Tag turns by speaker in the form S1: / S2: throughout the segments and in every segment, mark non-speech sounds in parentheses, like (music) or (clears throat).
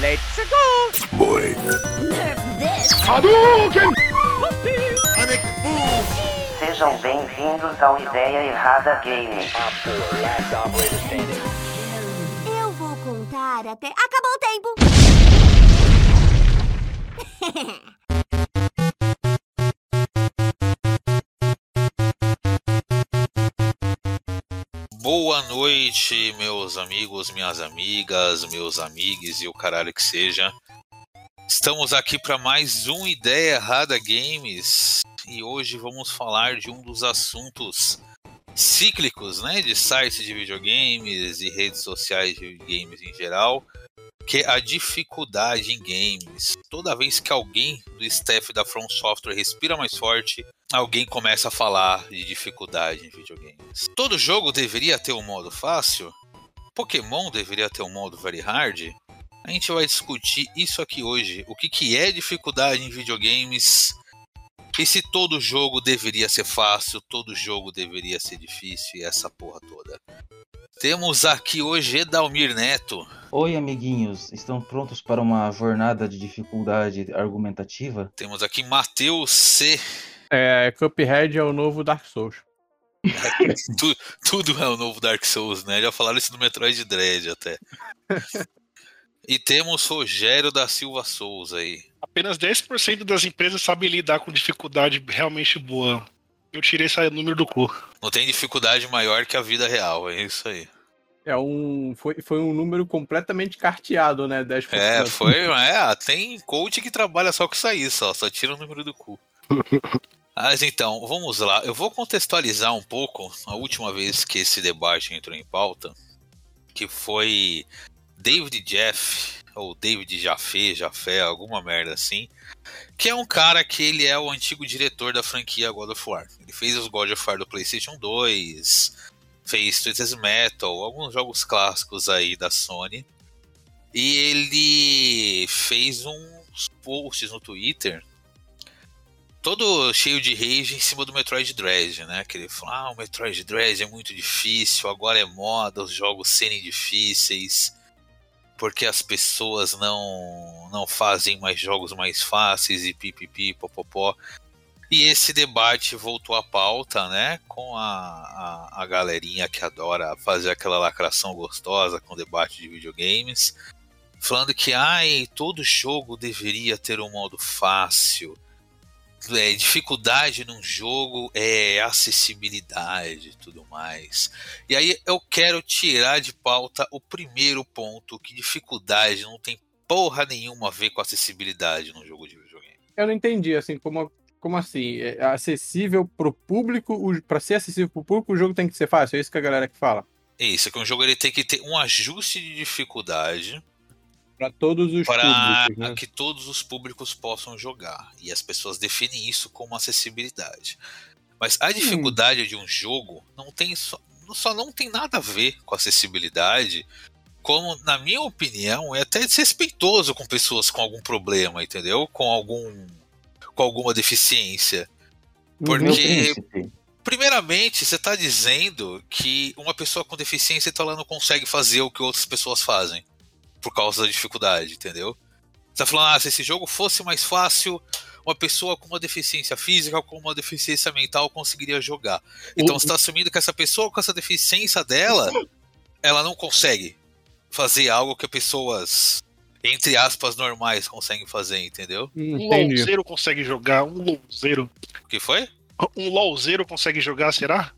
S1: Let's go!
S2: Boy.
S3: Nerf this!
S2: Hadouken!
S4: Sejam bem-vindos ao Ideia Errada Game.
S3: Eu vou contar até. Acabou o tempo! (laughs)
S5: Boa noite, meus amigos, minhas amigas, meus amigos e o caralho que seja. Estamos aqui para mais um Ideia Errada Games e hoje vamos falar de um dos assuntos cíclicos, né, de sites de videogames e redes sociais de games em geral, que a dificuldade em games. Toda vez que alguém do staff da From Software respira mais forte, alguém começa a falar de dificuldade em videogames. Todo jogo deveria ter um modo fácil? Pokémon deveria ter um modo very hard? A gente vai discutir isso aqui hoje. O que, que é dificuldade em videogames? E se todo jogo deveria ser fácil, todo jogo deveria ser difícil e essa porra toda. Temos aqui hoje Edalmir Neto.
S6: Oi, amiguinhos, estão prontos para uma jornada de dificuldade argumentativa?
S5: Temos aqui Matheus C.
S1: É, Cuphead é o novo Dark Souls. (laughs)
S5: Tu- tudo é o novo Dark Souls, né? Já falaram isso no Metroid Dread até. E temos Rogério da Silva Souza aí.
S7: Apenas 10% das empresas sabem lidar com dificuldade realmente boa. Eu tirei esse número do cu.
S5: Não tem dificuldade maior que a vida real, é isso aí.
S1: É um. Foi, foi um número completamente carteado, né? 10%.
S5: É, foi. É, tem coach que trabalha só com isso aí, só, só tira o número do cu. Mas então, vamos lá. Eu vou contextualizar um pouco a última vez que esse debate entrou em pauta, que foi David Jeff, ou David Jaffe, Jafé, alguma merda assim, que é um cara que ele é o antigo diretor da franquia God of War. Ele fez os God of War do PlayStation 2, fez Twisted Metal, alguns jogos clássicos aí da Sony. E ele fez uns posts no Twitter todo cheio de rage em cima do Metroid Dread, né? Que ele falou, ah, o Metroid Dread é muito difícil, agora é moda os jogos serem difíceis, porque as pessoas não, não fazem mais jogos mais fáceis e pipipi, popopó. E esse debate voltou à pauta, né? Com a, a, a galerinha que adora fazer aquela lacração gostosa com debate de videogames, falando que ai, todo jogo deveria ter um modo fácil é, dificuldade num jogo é acessibilidade e tudo mais. E aí eu quero tirar de pauta o primeiro ponto, que dificuldade não tem porra nenhuma a ver com acessibilidade num jogo de videogame.
S1: Eu não entendi, assim, como, como assim? É acessível pro público, o- pra ser acessível pro público, o jogo tem que ser fácil, é isso que a galera que fala.
S5: É isso, que um jogo ele tem que ter um ajuste de dificuldade
S1: Pra todos os
S5: para
S1: públicos, né?
S5: que todos os públicos possam jogar. E as pessoas definem isso como acessibilidade. Mas a dificuldade de um jogo não tem só, só não tem nada a ver com acessibilidade, como, na minha opinião, é até desrespeitoso com pessoas com algum problema, entendeu? Com algum com alguma deficiência. Porque-. Primeiramente, você está dizendo que uma pessoa com deficiência então ela não consegue fazer o que outras pessoas fazem por causa da dificuldade, entendeu? Você tá falando, ah, se esse jogo fosse mais fácil, uma pessoa com uma deficiência física ou com uma deficiência mental conseguiria jogar. Então você está assumindo que essa pessoa com essa deficiência dela, ela não consegue fazer algo que pessoas, entre aspas, normais conseguem fazer, entendeu?
S1: Hum,
S7: Um. LOLzeiro consegue jogar, um LOLzeiro.
S5: O que foi?
S7: Um LOLzeiro consegue jogar, será?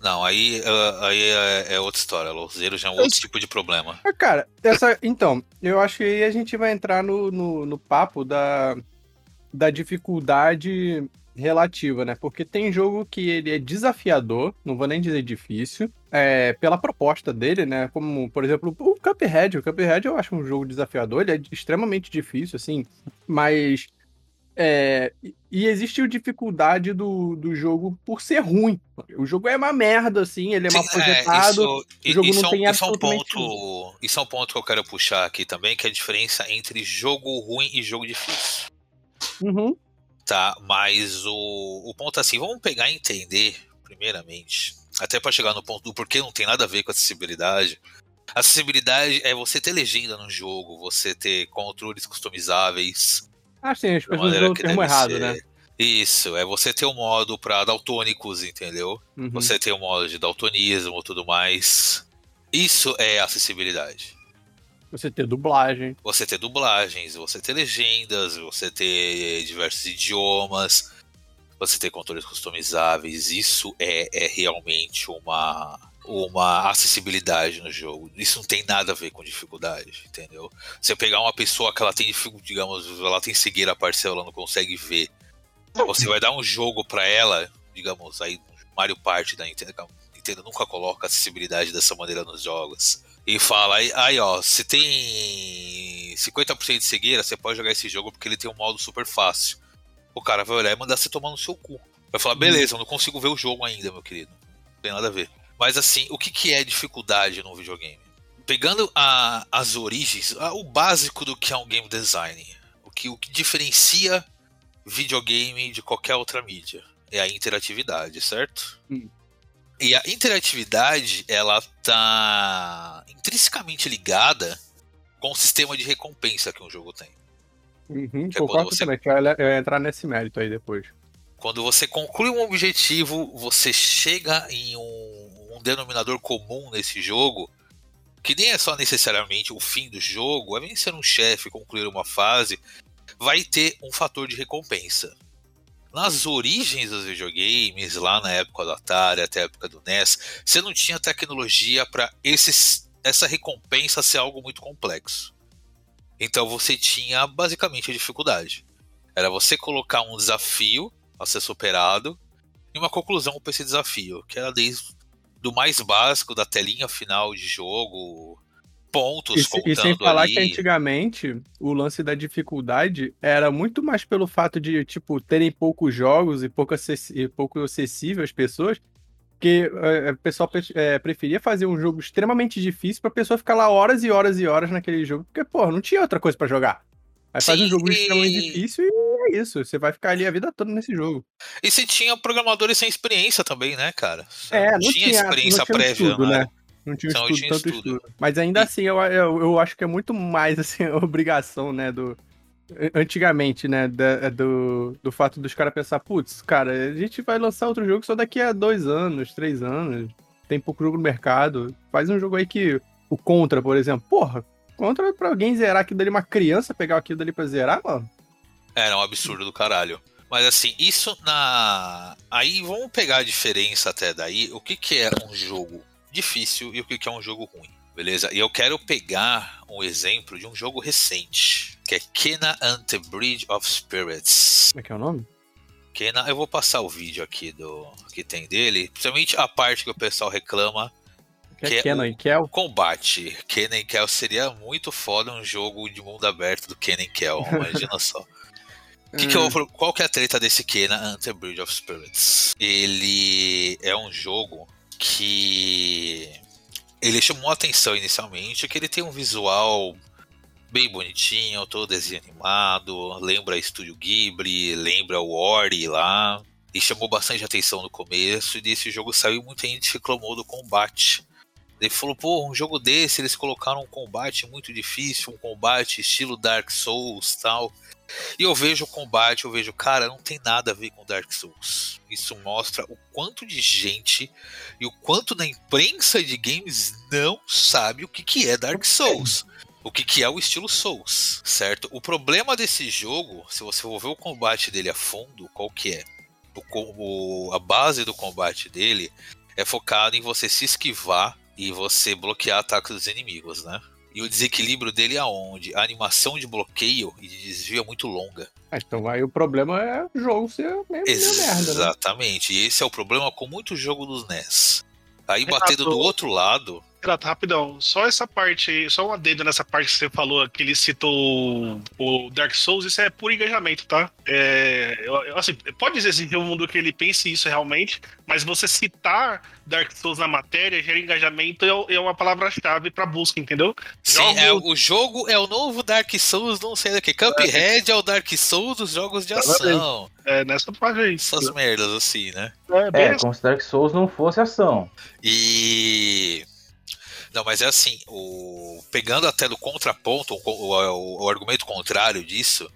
S5: Não, aí, ah, aí é, é outra história. Louzeiro já é um outro tipo de problema.
S1: Ah, Cara, essa, então, eu acho que aí a gente vai entrar no, no, no papo da, da dificuldade relativa, né? Porque tem jogo que ele é desafiador, não vou nem dizer difícil, é, pela proposta dele, né? Como, por exemplo, o Cuphead. O Cuphead eu acho um jogo desafiador, ele é extremamente difícil, assim, mas. É, e- existe a dificuldade do, do jogo por ser ruim. O jogo é uma merda, assim, ele é mal
S5: Sim,
S1: projetado.
S5: isso,
S1: o jogo
S5: isso
S1: não
S5: é um-
S1: tem
S5: isso é um ponto, isso é um ponto que eu quero puxar aqui também, que é a diferença entre jogo ruim e jogo difícil.
S1: Uhum.
S5: Tá, mas o, o ponto é assim, vamos pegar e entender, primeiramente, até para chegar no ponto do porquê não tem nada a ver com acessibilidade. Acessibilidade é você ter legenda no jogo, você ter controles customizáveis.
S1: Ah, sim, as pessoas usam o termo errado,
S5: ser.
S1: né?
S5: Isso, é você ter um modo pra daltônicos, entendeu?
S1: Uhum.
S5: Você ter um modo de daltonismo e tudo mais. Isso é acessibilidade.
S1: Você ter dublagem.
S5: Você ter dublagens, você ter legendas, você ter diversos idiomas, você ter controles customizáveis. Isso é, é realmente uma, uma acessibilidade no jogo. Isso não tem nada a ver com dificuldade, entendeu? Você pegar uma pessoa que ela tem digamos, ela tem cegueira parcial, ela não consegue ver. Você vai dar um jogo pra ela, digamos, aí Mario Party da Nintendo, Nintendo nunca coloca acessibilidade dessa maneira nos jogos. E fala, aí, aí ó, se tem 50% de cegueira, você pode jogar esse jogo porque ele tem um modo super fácil. O cara vai olhar e mandar você tomar no seu cu. Vai falar, beleza, eu não consigo ver o jogo ainda, meu querido. Não tem nada a ver. Mas assim, o que, que é dificuldade no videogame? Pegando a- as origens, a- o básico do que é um game design, o que, o que diferencia videogame de qualquer outra mídia é a interatividade, certo?
S1: Hum.
S5: E a interatividade, ela tá intrinsecamente ligada com o sistema de recompensa que um jogo tem.
S1: Uhum,
S5: Que é
S1: concordo
S5: você-
S1: também, que eu ia entrar nesse mérito aí depois.
S5: Quando você conclui um objetivo, você chega em um, um denominador comum nesse jogo, que nem é só necessariamente o fim do jogo, é vencer um chefe, concluir uma fase, vai ter um fator de recompensa. Nas origens dos videogames, lá na época do Atari, até a época do NES, você não tinha tecnologia para essa recompensa ser algo muito complexo. Então você tinha basicamente a dificuldade. Era você colocar um desafio a ser superado e uma conclusão para esse desafio, que era desde do mais básico da telinha final de jogo, pontos
S1: E, se-
S5: contando
S1: e sem falar
S5: ali.
S1: que antigamente o lance da dificuldade era muito mais pelo fato de, tipo, terem poucos jogos e pouco, e pouco acessível às pessoas, que eh, o pessoal eh, preferia fazer um jogo extremamente difícil pra pessoa ficar lá horas e horas e horas naquele jogo, porque, pô, não tinha outra coisa pra jogar. Aí faz um jogo extremamente difícil e é isso. Você vai ficar ali a vida toda nesse jogo.
S5: E você tinha programadores sem experiência também, né, cara?
S1: É, não tinha,
S5: experiência
S1: não tinha
S5: prévia,
S1: estudo,
S5: né?
S1: né? Não tinha
S5: Então,
S1: estudo, tanto
S5: estudo.
S1: estudo. Mas ainda assim, eu, eu, eu acho que é muito mais (laughs) assim, a obrigação, né, do... Antigamente, né, da- do, do fato dos caras pensar, putz, cara, a gente vai lançar outro jogo só daqui a dois anos, três anos, tem pouco jogo no mercado, faz um jogo aí que, o Contra, por exemplo, porra, Contra pra alguém zerar aquilo dali, uma criança pegar aquilo dali pra zerar, mano,
S5: Era um absurdo do caralho. Mas assim, isso na. Aí vamos pegar a diferença até daí. O que, que é um jogo difícil e o que, é um jogo ruim. Beleza? E eu quero pegar um exemplo de um jogo recente, que é Kena and the Bridge of Spirits.
S1: como é que é o nome?
S5: Kena, eu vou passar o vídeo aqui do que tem dele, principalmente a parte que o pessoal reclama,
S1: Que é
S5: Que é
S1: Kenan e Kel.
S5: combate. Kenan Kel seria muito foda um jogo de mundo aberto do Kenan Kel, (laughs) imagina só. Que que eu qual que é a treta desse Kena and the Bridge of Spirits? Ele é um jogo que ele chamou atenção inicialmente, que ele tem um visual bem bonitinho, todo desenho animado, lembra Estúdio Ghibli, lembra o Ori lá, e chamou bastante atenção no começo, e desse jogo saiu muita gente reclamou do combate. Ele falou, pô, um jogo desse, eles colocaram um combate muito difícil, um combate estilo Dark Souls tal. E eu vejo o combate, eu vejo, cara, não tem nada a ver com Dark Souls. Isso mostra o quanto de gente e o quanto da imprensa de games não sabe o que, que é Dark Souls. O que, que é o estilo Souls, certo? O problema desse jogo, se você for ver o combate dele a fundo, qual que é? O, o- a base do combate dele é focado em você se esquivar e você bloquear ataques dos inimigos, né? E o desequilíbrio dele é aonde? A animação de bloqueio e de desvio é muito longa.
S1: Ah, então aí o problema é o jogo ser meio, merda, né?
S5: Exatamente. E esse é o problema com muito jogo dos NES. Aí
S7: Renato,
S5: batendo do outro lado,
S7: Renato, rapidão, só essa parte aí, só um adendo nessa parte que você falou, que ele citou o Dark Souls, isso é puro engajamento, tá? É, eu- eu, assim, pode existir um mundo que ele pense isso realmente, mas você citar Dark Souls na matéria, gera engajamento, é, é uma palavra-chave pra busca, entendeu?
S5: sim,
S7: Jogo-
S5: é, o jogo é o novo Dark Souls, não sei daqui. Cuphead é o Dark Souls dos jogos de ação.
S7: É, nessa parte aí.
S5: Essas merdas assim, né?
S7: É,
S6: É, como se Dark Souls não fosse ação.
S5: E Não, mas é assim, o... pegando até do contraponto, o, o, o argumento contrário disso,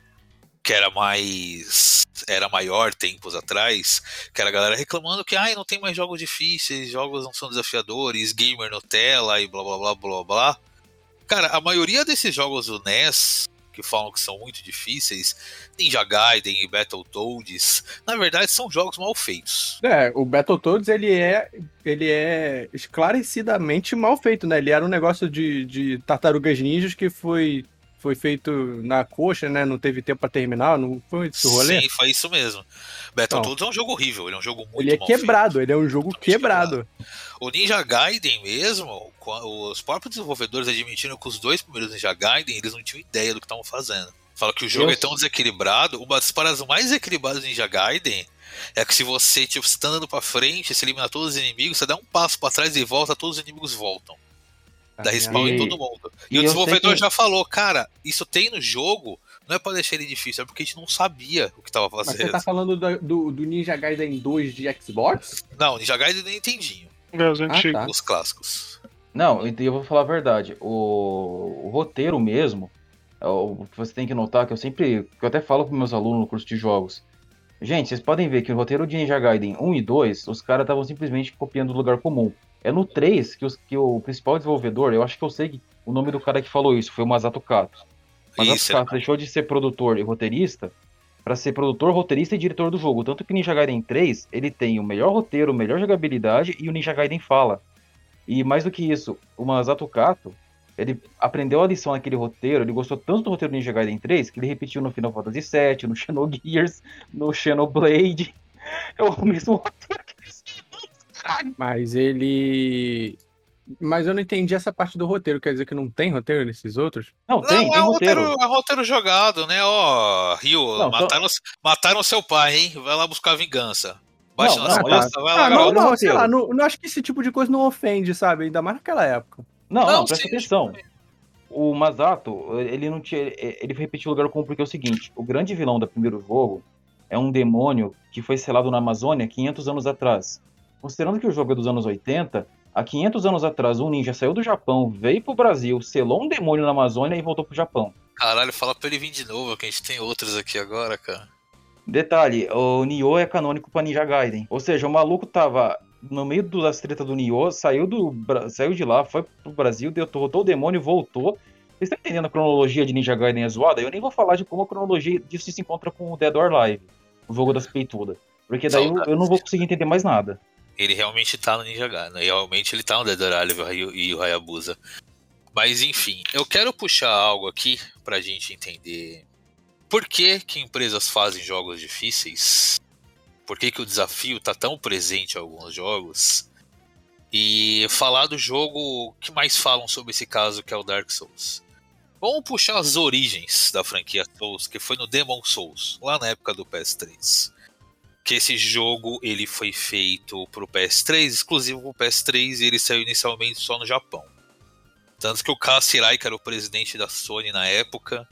S5: que era mais. era maior tempos atrás, que era a galera reclamando que ai, não tem mais jogos difíceis, jogos não são desafiadores, gamer Nutella e blá blá blá blá blá. Cara, a maioria desses jogos do NES, que falam que são muito difíceis, Ninja Gaiden e Battletoads, na verdade são jogos mal feitos.
S1: É, o Battletoads ele é, ele é esclarecidamente mal feito, né? Ele era um negócio de, de tartarugas ninjas que foi foi feito na coxa, né? Não teve tempo para terminar, não foi esse rolê?
S5: Sim, foi isso mesmo. Battletoads é um jogo horrível, ele é um jogo muito
S1: Ele é quebrado, feito, ele é um jogo quebrado. quebrado.
S5: O Ninja Gaiden mesmo, os próprios desenvolvedores admitiram que os dois primeiros Ninja Gaiden, eles não tinham ideia do que estavam fazendo. Fala que o jogo é tão desequilibrado, uma das paradas mais equilibradas do Ninja Gaiden é que se você, tipo, você tá andando pra frente, você elimina todos os inimigos, você dá um passo para trás e volta, todos os inimigos voltam. Dá respawn em todo mundo. E, e o desenvolvedor que... já falou, cara, isso tem no jogo, não é pra deixar ele difícil, é porque a gente não sabia o que tava fazendo. Mas
S1: você tá falando do, do, do Ninja Gaiden 2 de Xbox?
S5: Não, Ninja Gaiden nem Nintendinho.
S7: É, os antigos.
S5: Ah, tá. Os clássicos.
S6: Não, eu vou falar a verdade. O, o roteiro mesmo, é o que você tem que notar, que eu sempre. que eu até falo para meus alunos no curso de jogos. Gente, vocês podem ver que o roteiro de Ninja Gaiden 1 e 2, os caras estavam simplesmente copiando o lugar comum. É no 3 que, os, que o principal desenvolvedor, eu acho que eu sei o nome do cara que falou isso, foi o Masato Kato. Masato isso, Kato é. deixou de ser produtor e roteirista para ser produtor, roteirista e diretor do jogo. Tanto que o Ninja Gaiden 3, ele tem o melhor roteiro, a melhor jogabilidade e o Ninja Gaiden fala. E mais do que isso, o Masato Kato, ele aprendeu a lição naquele roteiro, ele gostou tanto do roteiro do Ninja Gaiden 3 que ele repetiu no Final Fantasy VII, no Xenogears, no Xenoblade. (laughs) É o mesmo roteiro que eles
S1: mas ele. Mas eu não entendi essa parte do roteiro. Quer dizer que não tem roteiro nesses outros?
S6: Não, tem, não, tem é roteiro. roteiro.
S5: É roteiro jogado, né? Ó, oh, Rio, não, mataram, só... mataram seu pai, hein? Vai lá buscar vingança. Baixa
S1: não, não, vai lá, ah, não, não, sei lá, não, não, acho que esse tipo de coisa não ofende, sabe? Ainda mais naquela época.
S6: Não, não, presta sim, atenção. O Masato, ele não tinha. Ele repetiu o lugar comum porque é o seguinte: o grande vilão do primeiro jogo é um demônio que foi selado na Amazônia 500 anos atrás. Considerando que o jogo é dos anos 80, há 500 anos atrás um ninja saiu do Japão, veio pro Brasil, selou um demônio na Amazônia e voltou pro Japão.
S5: Caralho, fala pra ele vir de novo, que a gente tem outros aqui agora, cara.
S6: Detalhe, o Nioh é canônico pra Ninja Gaiden. Ou seja, o maluco tava no meio das tretas do Nioh, saiu, do, saiu de lá, foi pro Brasil, derrotou o demônio e voltou. Vocês estão entendendo a cronologia de Ninja Gaiden é zoada? Eu nem vou falar de como a cronologia disso se encontra com o Dead or Alive, o jogo das peitudas. Porque daí eu, eu, não vou conseguir entender mais nada
S5: ele realmente tá no Ninja Gaiden. Né? Realmente ele tá no Dead or Alive e o Hayabusa. Mas enfim, eu quero puxar algo aqui pra gente entender por que, que empresas fazem jogos difíceis, por que, que o desafio tá tão presente em alguns jogos, e falar do jogo que mais falam sobre esse caso, que é o Dark Souls. Vamos puxar as origens da franquia Souls, que foi no Demon Souls, lá na época do PS3 que esse jogo ele foi feito para o PS3, exclusivo para o PS3, e ele saiu inicialmente só no Japão. Tanto que o Hirai, que era o presidente da Sony na época,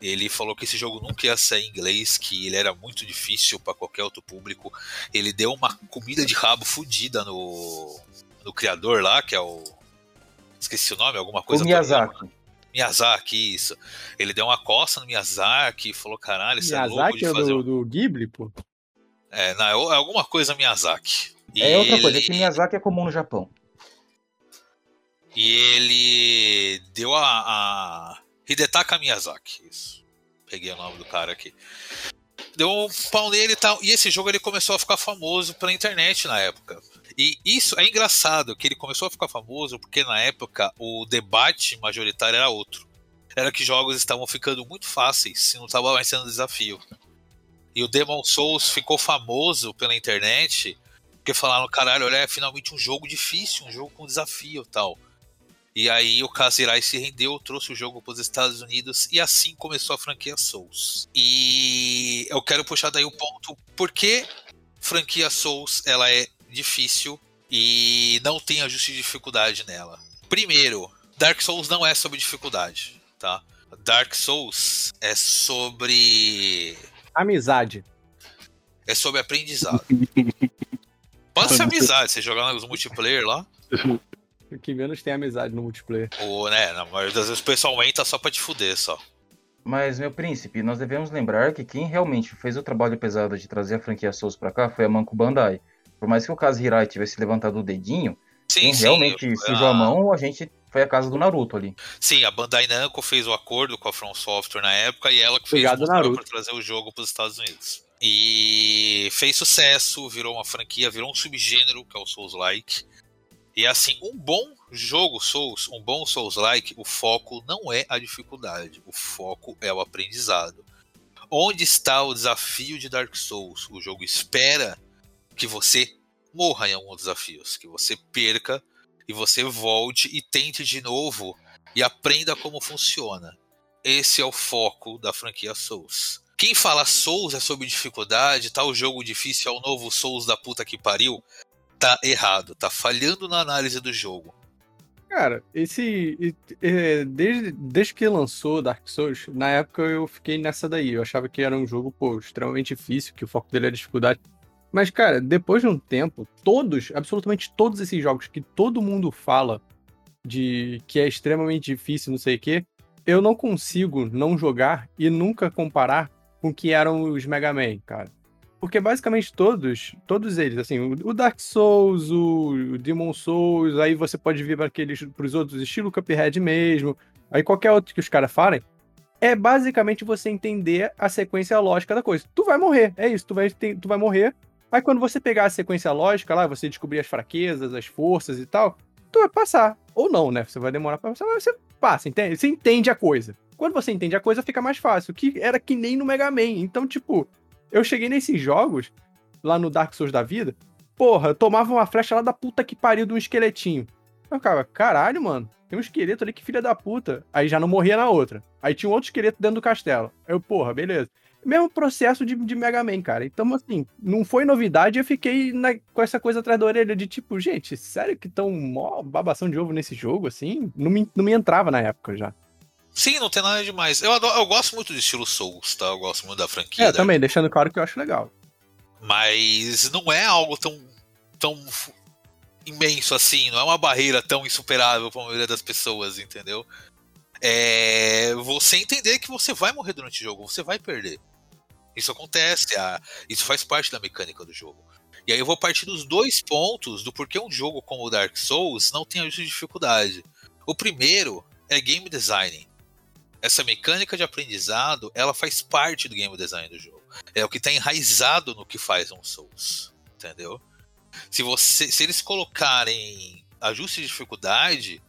S5: ele falou que esse jogo nunca ia sair em inglês, que ele era muito difícil para qualquer outro público. Ele deu uma comida de rabo fodida no, no criador lá, que é o. Esqueci o nome, alguma coisa.
S6: O Miyazaki.
S5: Miyazaki, isso. Ele deu uma coça no Miyazaki e falou: caralho, isso
S1: Miyazaki é louco de é fazer. Do, do Ghibli, pô.
S5: É, não, é, é alguma coisa Miyazaki.
S6: E é outra ele... coisa, é que Miyazaki é comum no Japão.
S5: E ele deu a, a... Hidetaka Miyazaki, isso. Peguei o nome do cara aqui. Deu um pau nele e tal. E esse jogo ele começou a ficar famoso pela internet na época. E isso é engraçado, que ele começou a ficar famoso porque na época o debate majoritário era outro. Era que jogos estavam ficando muito fáceis se não estava mais sendo desafio. E o Demon Souls ficou famoso pela internet porque falaram, caralho, olha, é finalmente um jogo difícil, um jogo com desafio tal. E aí o Kazirai se rendeu, trouxe o jogo para os Estados Unidos e assim começou a franquia Souls. E eu quero puxar daí o ponto, por que franquia Souls ela é difícil e não tem ajuste de dificuldade nela? Primeiro, Dark Souls não é sobre dificuldade, tá? Dark Souls é sobre
S1: Amizade.
S5: É sobre aprendizado. Pode ser amizade, você jogar nos multiplayer lá. (laughs)
S1: O que menos tem amizade no multiplayer.
S5: Ou, né, na maioria das vezes o pessoal aumenta só pra te fuder só.
S6: Mas, meu príncipe, nós devemos lembrar que quem realmente fez o trabalho pesado de trazer a franquia Souls pra cá foi a Manco Bandai. Por mais que o caso Hirai tivesse levantado o dedinho,
S5: Sim,
S6: quem
S5: sim.
S6: realmente
S5: a-
S6: sujou a mão, a gente foi a casa do Naruto ali.
S5: Sim, a Bandai Namco fez o acordo com a From Software na época e ela que fez
S1: Obrigado,
S5: o pra trazer o jogo pros Estados Unidos. E fez sucesso, virou uma franquia, virou um subgênero que é o Souls-like. E assim, um bom jogo Souls, um bom Souls-like, o foco não é a dificuldade, o foco é o aprendizado. Onde está o desafio de Dark Souls? O jogo espera que você morra em alguns desafios, que você perca e você volte e tente de novo e aprenda como funciona. Esse é o foco da franquia Souls. Quem fala Souls é sobre dificuldade, tá o jogo difícil, é o novo Souls da puta que pariu, tá errado, tá falhando na análise do jogo.
S1: Cara, esse. desde, desde que lançou Dark Souls, na época eu fiquei nessa daí. Eu achava que era um jogo, pô, extremamente difícil, que o foco dele era dificuldade. Mas, cara, depois de um tempo, todos, absolutamente todos esses jogos que todo mundo fala de que é extremamente difícil, não sei o quê, eu não consigo não jogar e nunca comparar com o que eram os Mega Man, cara. Porque basicamente todos, todos eles, assim, o Dark Souls, o Demon Souls, aí você pode vir para aqueles pros outros estilo Cuphead mesmo, aí qualquer outro que os caras falem, é basicamente você entender a sequência lógica da coisa. Tu vai morrer, é isso, tu vai, tu vai morrer. Aí quando você pegar a sequência lógica lá, você descobrir as fraquezas, as forças e tal, tu vai passar. Ou não, né? Você vai demorar pra passar, mas você passa, entende? Você entende a coisa. Quando você entende a coisa, fica mais fácil. Que era que nem no Mega Man. Então, tipo, eu cheguei nesses jogos, lá no Dark Souls da vida, porra, eu tomava uma flecha lá da puta que pariu de um esqueletinho. Eu ficava, caralho, mano, tem um esqueleto ali que filha da puta. Aí já não morria na outra. Aí tinha um outro esqueleto dentro do castelo. Eu, porra, beleza. Mesmo processo de, de Mega Man, cara. Então, assim, não foi novidade, eu fiquei na- com essa coisa atrás da orelha de tipo, gente, sério que tão mó babação de ovo nesse jogo, assim? Não me, não me entrava na época já.
S5: Sim, não tem nada demais. Eu, adoro- eu gosto muito do estilo Souls, tá? Eu gosto muito da franquia.
S1: É,
S5: da-
S1: também, deixando claro que eu acho legal.
S5: Mas não é algo tão, tão imenso assim, não é uma barreira tão insuperável para a maioria das pessoas, entendeu? É você entender que você vai morrer durante o jogo, você vai perder. Isso acontece, a- isso faz parte da mecânica do jogo. E aí eu vou partir dos dois pontos do porquê um jogo como o Dark Souls não tem ajuste de dificuldade. O primeiro é game design. Essa mecânica de aprendizado, ela faz parte do game design do jogo. É o que está enraizado no que faz um Souls, entendeu? Se você, se eles colocarem ajuste de dificuldade,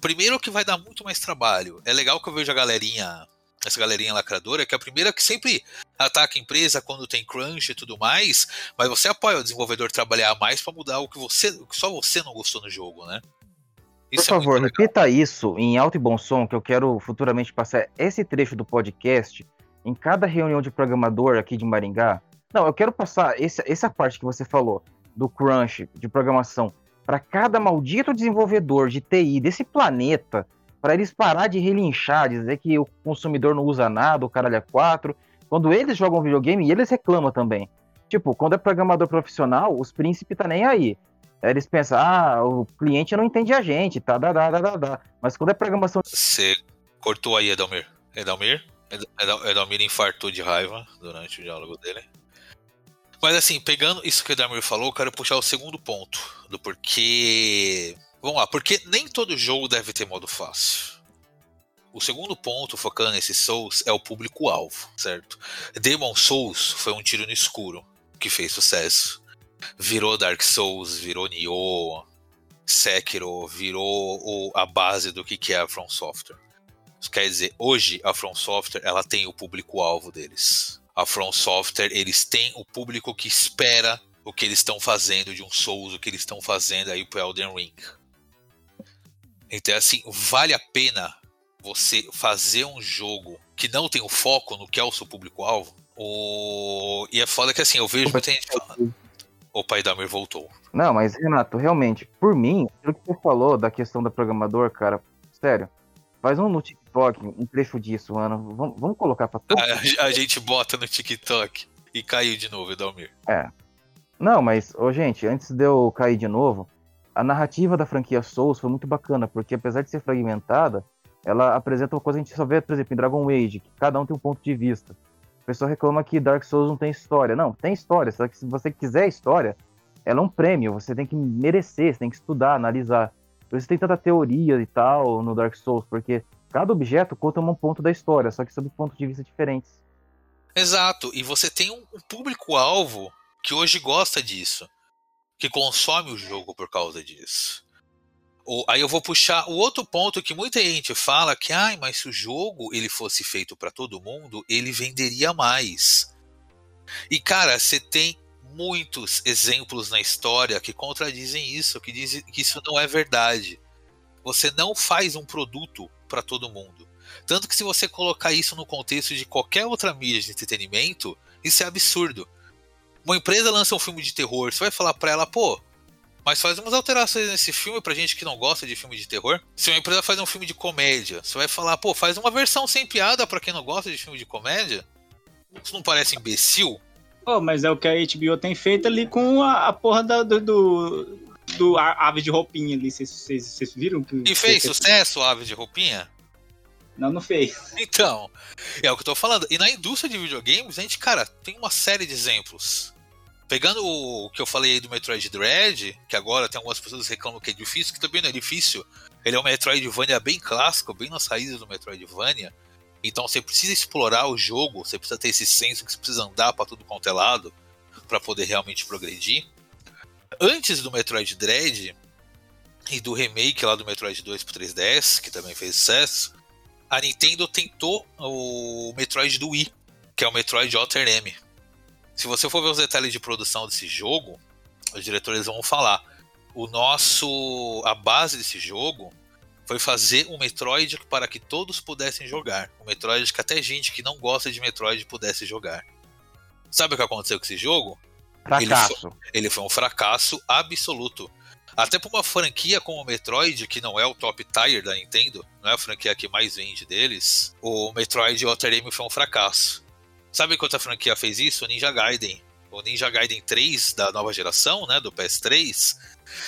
S5: primeiro que vai dar muito mais trabalho. É legal que eu vejo a galerinha, essa galerinha lacradora, que é a primeira que sempre ataca a empresa quando tem crunch e tudo mais, mas você apoia o desenvolvedor trabalhar mais para mudar o que você, o que só você não gostou no jogo, né?
S6: Por
S5: Isso é muito
S6: favor, repita isso em alto e bom som, que eu quero futuramente passar esse trecho do podcast em cada reunião de programador aqui de Maringá. Não, eu quero passar esse- essa parte que você falou, do crunch, de programação, para cada maldito desenvolvedor de TI desse planeta, para eles parar de relinchar, dizer que o consumidor não usa nada, o caralho é quatro. Quando eles jogam videogame, eles reclamam também. Tipo, quando é programador profissional, os príncipes tá nem aí. Eles pensam, ah, o cliente não entende a gente, tá, dá, dá, dá, dá. Mas quando é programação
S5: Você cortou aí, Edalmir. Edalmir? Ed- Edal- Edalmir infartou de raiva durante o diálogo dele. Mas assim, pegando isso que o Edalmir falou, eu quero puxar o segundo ponto do porquê. Vamos lá, porque nem todo jogo deve ter modo fácil. O segundo ponto, focando nesse Souls, é o público-alvo, certo? Demon Souls foi um tiro no escuro que fez sucesso. Virou Dark Souls, virou Nioh, Sekiro, virou o- a base do que que é a From Software. Isso quer dizer, hoje a From Software ela tem o público-alvo deles. A From Software, eles têm o público que espera o que eles estão fazendo de um Souls, o que eles estão fazendo aí pro Elden Ring. Então, assim, vale a pena você fazer um jogo que não tem o foco no que é o seu público-alvo. O... E é foda que assim, eu vejo muita gente falando. O pai Damir voltou.
S6: Não, mas Renato, realmente, por mim, o que você falou da questão do programador, cara, sério, faz um no TikTok, um trecho disso, mano. Vamos, vamos colocar pra todo (laughs)
S5: A, a gente bota no TikTok e caiu de novo, Edalmir.
S6: Não, mas, ô, gente, antes de eu cair de novo, a narrativa da franquia Souls foi muito bacana, porque apesar de ser fragmentada, ela apresenta uma coisa que a gente só vê, por exemplo, em Dragon Age, que cada um tem um ponto de vista. O pessoal reclama que Dark Souls não tem história. Não, tem história, só que se você quiser história, ela é um prêmio, você tem que merecer, você tem que estudar, analisar. Por isso tem tanta teoria e tal no Dark Souls, porque cada objeto conta um ponto da história, só que sob pontos de vista diferentes.
S5: Exato, e você tem um público-alvo que hoje gosta disso, que consome o jogo por causa disso. O- aí eu vou puxar o outro ponto que muita gente fala que, ai, mas se o jogo ele fosse feito para todo mundo, ele venderia mais. E cara, você tem muitos exemplos na história que contradizem isso, que dizem que isso não é verdade. Você não faz um produto para todo mundo. Tanto que se você colocar isso no contexto de qualquer outra mídia de entretenimento, isso é absurdo. Uma empresa lança um filme de terror, você vai falar pra ela, pô, mas faz umas alterações nesse filme pra gente que não gosta de filme de terror. Se uma empresa faz um filme de comédia, você vai falar, pô, faz uma versão sem piada pra quem não gosta de filme de comédia. Isso não parece imbecil?
S2: Pô, mas é o que a HBO tem feito ali com a, a porra da- do, do, do ave de roupinha ali. Vocês- viram? Que,
S5: E fez
S2: que-
S5: sucesso, Aves de Roupinha?
S2: Não, não fez. (laughs)
S5: Então, é o que eu tô falando. E na indústria de videogames, a gente, cara, tem uma série de exemplos. Pegando o que eu falei aí do Metroid Dread, que agora tem algumas pessoas que reclamam que é difícil, que também não é difícil. Ele é um Metroidvania bem clássico, bem nas raízes do Metroidvania. Então você precisa explorar o jogo, você precisa ter esse senso que você precisa andar pra tudo quanto é lado para poder realmente progredir. Antes do Metroid Dread e do remake lá do Metroid 2 pro 3DS, que também fez sucesso, a Nintendo tentou o Metroid do Wii, que é o Metroid Other M. Se você for ver os detalhes de produção desse jogo, os diretores vão falar. O nosso. A base desse jogo foi fazer um Metroid para que todos pudessem jogar. Um Metroid que até gente que não gosta de Metroid pudesse jogar. Sabe o que aconteceu com esse jogo?
S6: Fracasso.
S5: Ele foi um fracasso absoluto. Até para uma franquia como o Metroid, que não é o top tier da Nintendo, não é a franquia que mais vende deles, o Metroid Other M foi um fracasso. Sabe que outra franquia fez isso? O Ninja Gaiden. O Ninja Gaiden 3 da nova geração, né, do PS3,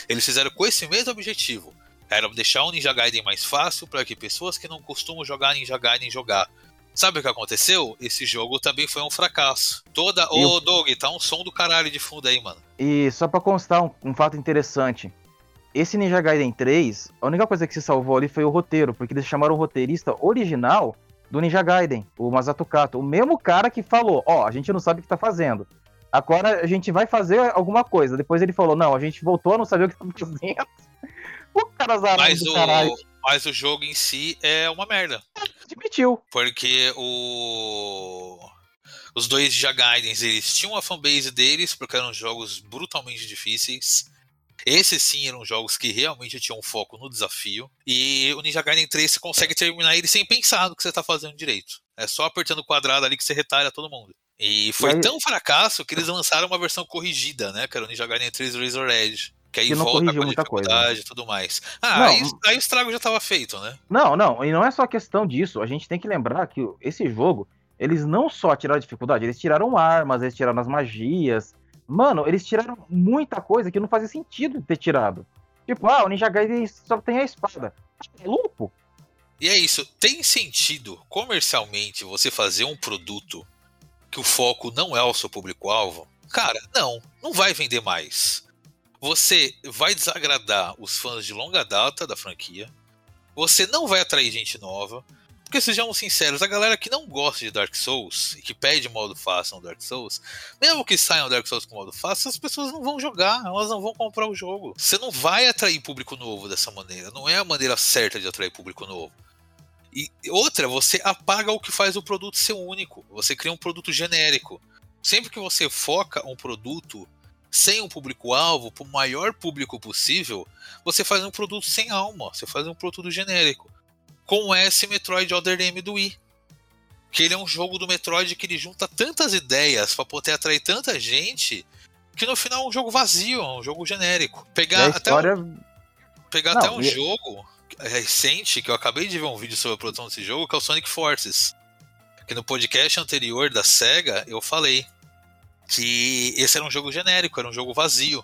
S5: eles fizeram com esse mesmo objetivo. Era deixar o Ninja Gaiden mais fácil para que pessoas que não costumam jogar Ninja Gaiden jogar. Sabe o que aconteceu? Esse jogo também foi um fracasso. Toda. Ô, Doug, tá um som do caralho de fundo aí, mano.
S6: E só pra constar um, um fato interessante. Esse Ninja Gaiden 3, a única coisa que se salvou ali foi o roteiro, porque eles chamaram o roteirista original do Ninja Gaiden, o Masato Kato, o mesmo cara que falou, ó, a gente não sabe o que tá fazendo. Agora a gente vai fazer alguma coisa. Depois ele falou, não, a gente voltou a não saber o que tá fazendo. (laughs) O cara zarado
S5: Mas
S6: do
S5: o, mas o jogo em si é uma merda.
S6: admitiu.
S5: Porque o. Os dois Ninja Gaidens, eles tinham a fanbase deles, porque eram jogos brutalmente difíceis. Esses sim eram jogos que realmente tinham um foco no desafio. E o Ninja Gaiden 3 você consegue terminar ele sem pensar no que você tá fazendo direito. É só apertando o quadrado ali que você retalha todo mundo. E foi tão fracasso que eles lançaram uma versão corrigida, né? Que era o Ninja Gaiden 3 Razor Edge. Que aí
S6: Que não
S5: volta com a
S6: muita coisa.
S5: dificuldade e tudo mais. Ah,
S6: Não,
S5: aí, aí o estrago já tava feito, né?
S6: Não, não, e não é só questão disso. A gente tem que lembrar que esse jogo, eles não só tiraram dificuldade, eles tiraram armas, eles tiraram as magias. Mano, eles tiraram muita coisa que não fazia sentido ter tirado. Tipo, ah, o Ninja Gaiden só tem a espada. Tá maluco?
S5: E é isso. Tem sentido comercialmente você fazer um produto que o foco não é o seu público-alvo? Cara, não. Não vai vender mais. Você vai desagradar os fãs de longa data da franquia. Você não vai atrair gente nova. Porque sejamos sinceros, a galera que não gosta de Dark Souls e que pede modo fácil no Dark Souls, mesmo que saiam Dark Souls com modo fácil, as pessoas não vão jogar, elas não vão comprar o jogo. Você não vai atrair público novo dessa maneira. Não é a maneira certa de atrair público novo. E outra, você apaga o que faz o produto ser único. Você cria um produto genérico. Sempre que você foca um produto sem um público-alvo, para o maior público possível, você faz um produto sem alma. Você faz um produto genérico. Com esse Metroid Other M do Wii. Que ele é um jogo do Metroid que ele junta tantas ideias para poder atrair tanta gente que no final é um jogo vazio, é um jogo genérico. Pegar
S6: a
S5: até um
S6: história.
S5: pegar
S6: Não,
S5: até um
S6: e-
S5: jogo recente, que eu acabei de ver um vídeo sobre a produção desse jogo, que é o Sonic Forces. Que no podcast anterior da SEGA eu falei que esse era um jogo genérico, era um jogo vazio.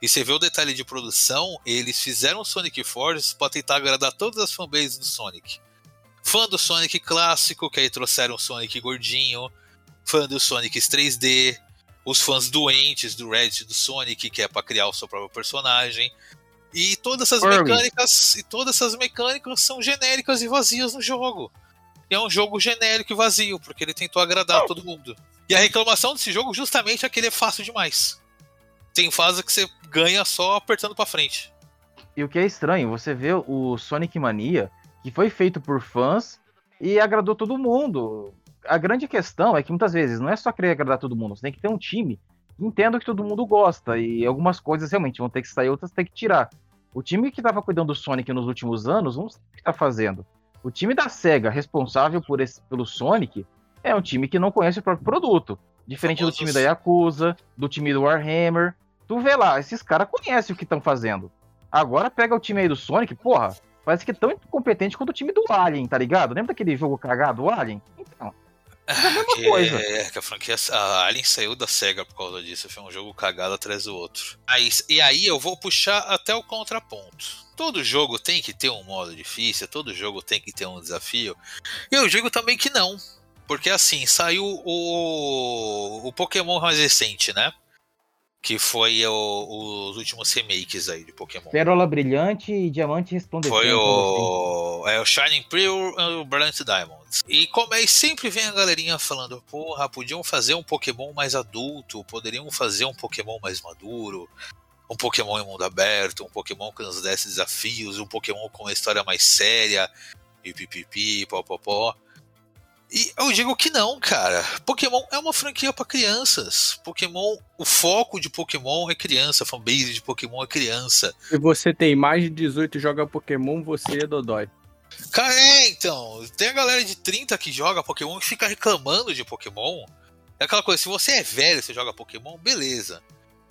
S5: E você vê o detalhe de produção, eles fizeram o Sonic Force pra tentar agradar todas as fanbases do Sonic. Fã do Sonic clássico, que aí trouxeram o Sonic gordinho. Fã do Sonic 3D. Os fãs doentes do Reddit do Sonic, que é pra criar o seu próprio personagem. E todas essas mecânicas, e todas essas mecânicas são genéricas e vazias no jogo. E é um jogo genérico e vazio, porque ele tentou agradar todo mundo. E a reclamação desse jogo justamente é que ele é fácil demais. Tem fase que você ganha só apertando pra frente.
S6: E o que é estranho, você vê o Sonic Mania, que foi feito por fãs e agradou todo mundo. A grande questão é que muitas vezes não é só querer agradar todo mundo, você tem que ter um time que entenda que todo mundo gosta. E algumas coisas realmente vão ter que sair, outras tem que tirar. O time que estava cuidando do Sonic nos últimos anos não sabe o que está fazendo. O time da SEGA, responsável por esse, pelo Sonic, é um time que não conhece o próprio produto. Diferente do
S5: Famosos-
S6: time da Yakuza, do time do Warhammer. Tu vê lá, esses caras conhecem o que estão fazendo. Agora pega o time aí do Sonic, porra, parece que é tão incompetente quanto o time do Alien, tá ligado? Lembra daquele jogo cagado, Alien? Então, é a mesma
S5: Que,
S6: coisa.
S5: é, que a franquia. A Alien saiu da SEGA por causa disso. Foi um jogo cagado atrás do outro. Aí, e aí eu vou puxar até o contraponto. Todo jogo tem que ter um modo difícil, todo jogo tem que ter um desafio. E eu digo também que não. Porque assim, saiu o, o Pokémon mais recente, né? Que foi o- os últimos remakes aí de Pokémon.
S6: Pérola Brilhante e Diamante Resplandecente.
S5: Foi o. É o Shining Pearl e o Brilliant Diamonds. E como é, sempre vem a galerinha falando, porra, podiam fazer um Pokémon mais adulto, poderiam fazer um Pokémon mais maduro, um Pokémon em mundo aberto, um Pokémon que nos desse desafios, um Pokémon com uma história mais séria, e pipipi, popopó. E eu digo que não, cara. Pokémon é uma franquia pra crianças. Pokémon, o foco de Pokémon é criança, a fanbase de Pokémon é criança.
S1: Se você tem mais de 18 e joga Pokémon, você é Dodói.
S5: Cara, é, então. Tem a galera de 30 que joga Pokémon e fica reclamando de Pokémon. É aquela coisa, se você é velho e você joga Pokémon, beleza.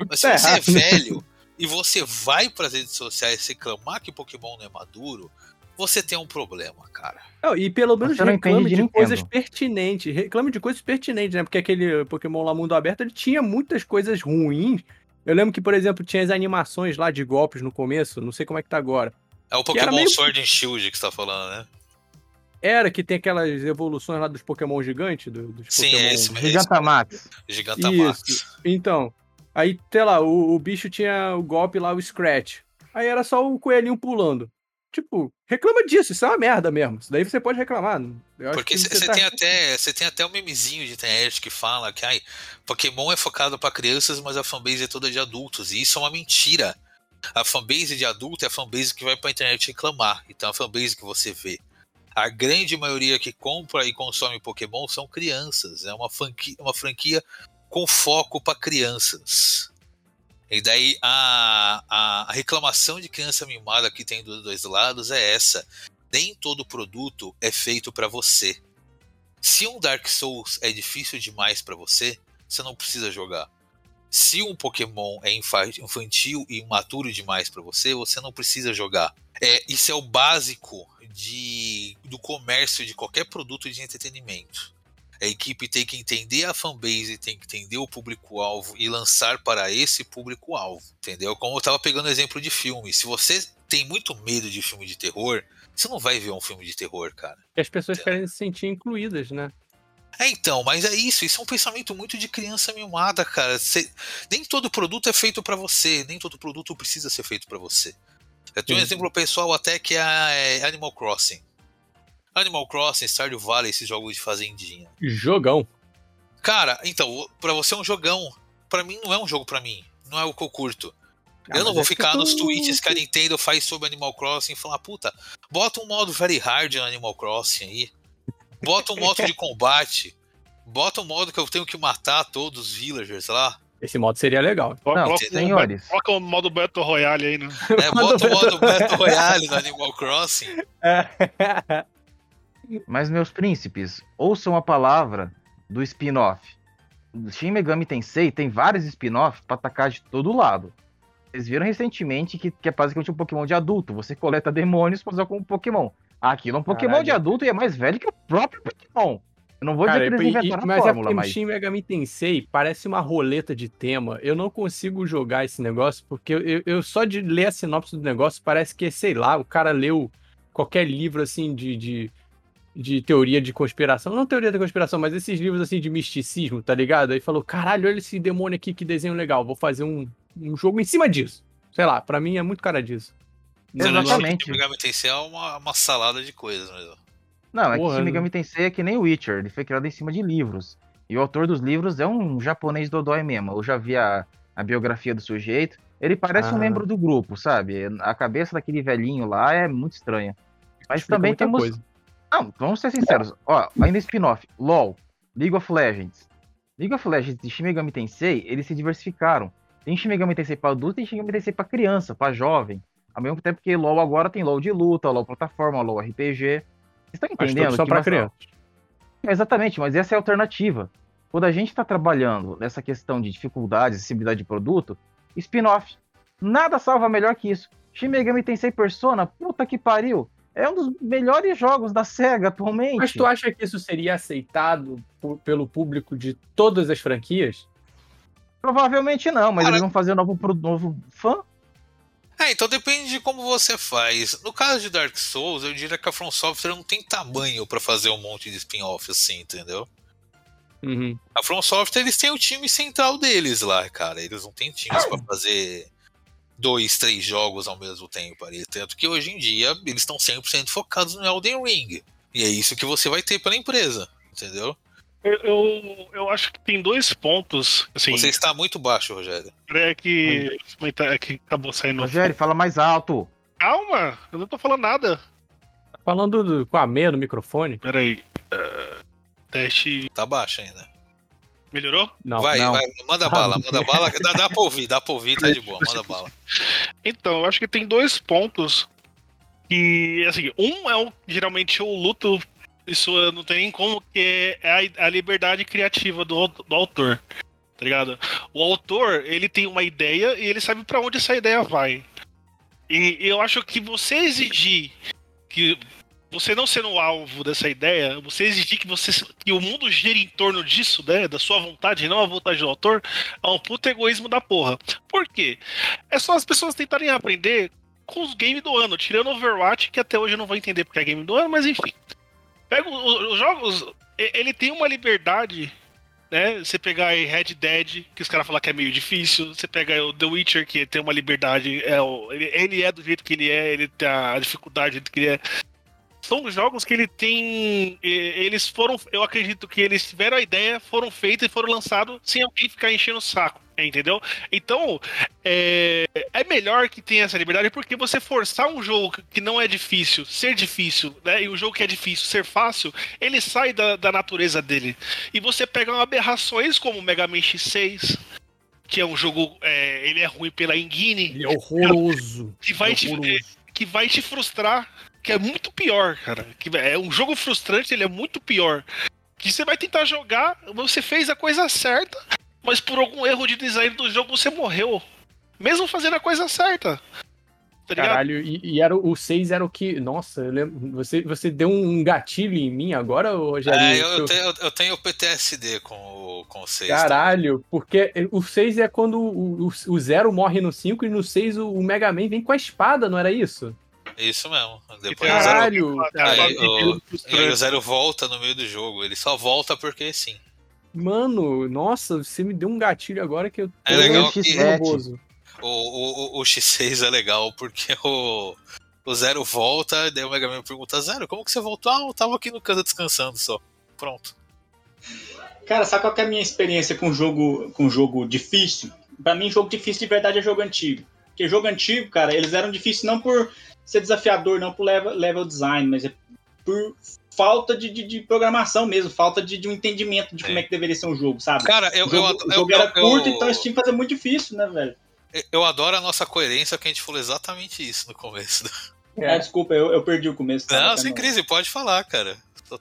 S5: Mas se
S1: Tá
S5: você é velho e você vai pras redes sociais reclamar que Pokémon não é maduro, você tem um problema, cara.
S1: Não, e pelo menos reclame
S6: de
S1: de, coisas pertinentes. Reclame de coisas pertinentes, né? Porque aquele Pokémon lá Mundo Aberto, ele tinha muitas coisas ruins. Eu lembro que, por exemplo, tinha as animações lá de golpes no começo, não sei como é que tá agora.
S5: É o Pokémon
S1: meio-
S5: Sword and Shield que você tá falando, né?
S1: Era que tem aquelas evoluções lá dos Pokémon gigantes, do- dos
S5: Sim,
S1: Pokémon...
S5: é esse mesmo.
S6: Gigantamax.
S5: Gigantamax.
S1: Isso. Então, aí, sei lá, o, o bicho tinha o golpe lá, o Scratch. Aí era só o coelhinho pulando. Tipo, reclama disso, isso é uma merda mesmo. Isso daí você pode reclamar.
S5: Porque
S1: que
S5: você
S1: tá-
S5: tem até você tem até um memezinho de internet que fala que ai, Pokémon é focado pra crianças, mas a fanbase é toda de adultos. E isso é uma mentira. A fanbase de adulto é a fanbase que vai pra internet reclamar. Então a fanbase que você vê. A grande maioria que compra e consome Pokémon são crianças. É uma franquia, uma franquia com foco pra crianças. E daí a, a, a reclamação de criança mimada que tem dos dois lados é essa nem todo produto é feito pra você. Se um Dark Souls é difícil demais pra você, você não precisa jogar. Se um Pokémon é infa- infantil e imaturo demais pra você, você não precisa jogar. É, isso é o básico de, do comércio de qualquer produto de entretenimento. A equipe tem que entender a fanbase, tem que entender o público-alvo e lançar para esse público-alvo. Entendeu? Como eu tava pegando o exemplo de filme. Se você tem muito medo de filme de terror, você não vai ver um filme de terror, cara.
S1: que as pessoas querem se sentir incluídas, né?
S5: É, então, mas é isso. Isso é um pensamento muito de criança mimada, cara. Nem todo produto é feito pra você, nem todo produto precisa ser feito pra você. Eu tenho um exemplo pessoal até que é, é Animal Crossing. Animal Crossing, Stardew Valley, esses jogos de fazendinha.
S1: Jogão.
S5: Cara, então, pra você é um jogão. Pra mim não é um jogo pra mim. Não é o que eu curto.
S1: Ah,
S5: eu não vou
S1: é
S5: ficar
S1: tu-
S5: nos tweets que a Nintendo faz sobre Animal Crossing e falar, puta, bota um modo very hard no Animal Crossing aí. Bota um modo de (laughs) combate. Bota um modo que eu tenho que matar todos os villagers lá.
S1: Esse modo seria legal.
S7: Coloca-
S6: Não, senhores.
S7: O, coloca o modo Battle Royale aí, né?
S5: É, bota o modo Battle Royale no Animal Crossing.
S6: Mas, meus príncipes, ouçam a palavra do spin-off. Shin Megami Tensei tem vários spin-offs pra atacar de todo lado. Vocês viram recentemente que, que é basicamente um Pokémon de adulto. Você coleta demônios pra usar como Pokémon. Aquilo é um Pokémon
S1: Caralho.
S6: de adulto e é mais velho que o próprio Pokémon. Eu não vou
S1: Cara,
S6: dizer que eles
S1: e-
S6: inventaram a
S1: mas é
S6: fórmula,
S1: porque
S6: mas...
S1: Shin Megami Tensei parece uma roleta de tema. Eu não consigo jogar esse negócio, porque eu, eu- eu só de ler a sinopse do negócio parece que, sei lá, o cara leu qualquer livro assim de, de, de teoria de conspiração. Não teoria da conspiração, mas esses livros assim de misticismo, tá ligado? Aí falou: caralho, olha esse demônio aqui, que desenho legal. Vou fazer um, um jogo em cima disso. Sei lá, pra mim é muito cara disso.
S6: Exatamente.
S5: Shin Megami Tensei é uma, uma salada de coisas mesmo.
S6: Não, é
S1: Porra,
S6: que Megami Tensei é que nem Witcher, ele foi criado em cima de livros. E o autor dos livros é um japonês dodói mesmo. Eu já vi a, a biografia do sujeito. Ele parece um
S1: Ah.
S6: membro do grupo, sabe? A cabeça daquele velhinho lá é muito estranha. Mas
S1: Explica
S6: também temos.
S1: coisa.
S6: Não, vamos ser sinceros. Ó, ainda spin-off. LOL, League of Legends. League of Legends e Shin Megami Tensei, eles se diversificaram. Tem Shin Megami Tensei pra adulto e tem Shin Megami Tensei pra criança, pra jovem. Ao mesmo tempo que LOL agora tem LOL de luta, LOL plataforma, LOL RPG. Vocês estão entendendo? que
S1: pra criança.
S6: Exatamente, mas essa é a alternativa. Quando a gente está trabalhando nessa questão de dificuldade, acessibilidade de produto, spin-off. Nada salva melhor que isso. Shin Megami Tensei Persona, puta que pariu. É um dos melhores jogos da SEGA atualmente.
S1: Mas tu acha que isso seria aceitado por- pelo público de todas as franquias?
S6: Provavelmente não, mas
S5: Cara-
S6: eles vão fazer um novo, pro- novo fã.
S5: É, então depende de como você faz. No caso de Dark Souls, eu diria que a From Software não tem tamanho pra fazer um monte de spin-off assim, entendeu?
S1: Uhum.
S5: A From Software, eles têm o time central deles lá, cara. Eles não têm times pra (coughs) fazer dois, três jogos ao mesmo tempo ali. Tanto que hoje em dia eles estão 100% focados no Elden Ring. E é isso que você vai ter pela empresa, entendeu?
S7: Eu, eu, eu acho que tem dois pontos. Assim,
S5: Você está muito baixo, Rogério.
S7: é que, é que acabou saindo.
S6: Rogério, fala mais alto.
S7: Calma, eu não tô falando nada.
S1: Tá Falando do- com a meia no microfone?
S7: Peraí. ah, teste.
S5: Tá baixo ainda.
S7: Melhorou?
S1: Não.
S5: vai,
S6: não.
S5: vai, manda bala, (laughs) manda bala. Dá, dá pra ouvir, dá pra ouvir, tá de boa, manda bala.
S7: Então, eu acho que tem dois pontos que, assim, um é o, geralmente o luto, isso não tem nem como, que é a, a liberdade criativa do, do autor, tá ligado? O autor, ele tem uma ideia e ele sabe pra onde essa ideia vai. E eu acho que você exigir que você não sendo alvo dessa ideia, você exigir que, você, que o mundo gire em torno disso, né, da sua vontade, e não a vontade do autor, é um puto egoísmo da porra. Por quê? É só as pessoas tentarem aprender com os games do ano, tirando Overwatch, que até hoje eu não vou entender porque é game do ano, mas enfim. Pega os jogos, ele tem uma liberdade, né? Você pegar aí Red Dead, que os caras falam que é meio difícil, você pega o The Witcher, que tem uma liberdade, é ele, ele é do jeito que ele é, ele tem a dificuldade do jeito que ele é. São jogos que ele tem. e- Eles foram. Eu acredito que eles tiveram a ideia, foram feitos e foram lançados sem alguém ficar enchendo o saco. Entendeu? Então, é, é melhor que tenha essa liberdade porque você forçar um jogo que não é difícil ser difícil, né? E o jogo que é difícil ser fácil, ele sai da, da natureza dele. E você pega aberrações como o Mega Man X6, que é um jogo. é, ele é ruim pela engine,
S1: Ele é horroroso.
S7: que vai, te,
S1: horroroso.
S7: que vai te frustrar, que é muito pior, cara. Que é um jogo frustrante, ele é muito pior. Que você vai tentar jogar, você fez a coisa certa, mas por algum erro de design do jogo você morreu. Mesmo fazendo a coisa certa. Tá?
S1: Caralho, e, e era, o 6 era o que. Nossa, eu lembro. Você, você deu um gatilho em mim agora, Rogério?
S5: É, eu,
S1: Eu-
S5: eu tenho, eu tenho PTSD com o, com o 6.
S1: Caralho, porque o 6 é quando o, o, o Zero morre no 5 e no 6 o, o Mega Man vem com a espada, não era isso?
S5: Isso mesmo. Depois o Zero,
S1: Caralho, cara.
S5: Aí, o- e aí o Zero volta no meio do jogo. Ele só volta porque sim.
S1: Mano, nossa, você me deu um gatilho agora que eu
S5: É legal
S1: tô
S5: que-
S1: nervoso.
S5: O, o, o- o X6 é legal porque o, o Zero volta, daí o Mega Man pergunta: Zero, como que você voltou? Ah, eu tava aqui no canto descansando só. Pronto.
S2: Cara, sabe qual que é a minha experiência com jogo, com jogo difícil? Pra mim, jogo difícil de verdade é jogo antigo. Porque jogo antigo, cara, eles eram difíceis não por ser desafiador, não por level, level design, mas é por falta de, de, de programação mesmo, falta de, de um entendimento de como
S5: Sim.
S2: é que deveria ser um jogo, sabe?
S5: Cara, eu,
S2: o jogo,
S5: eu,
S2: o
S5: eu,
S2: jogo
S5: eu,
S2: era curto,
S5: eu-
S2: então eles tinham que fazer muito difícil, né, velho?
S5: eu adoro a nossa coerência, que a gente falou exatamente isso no começo. (laughs)
S2: Ah, desculpa, eu, eu perdi o começo.
S5: Não, sem crise, pode falar, cara.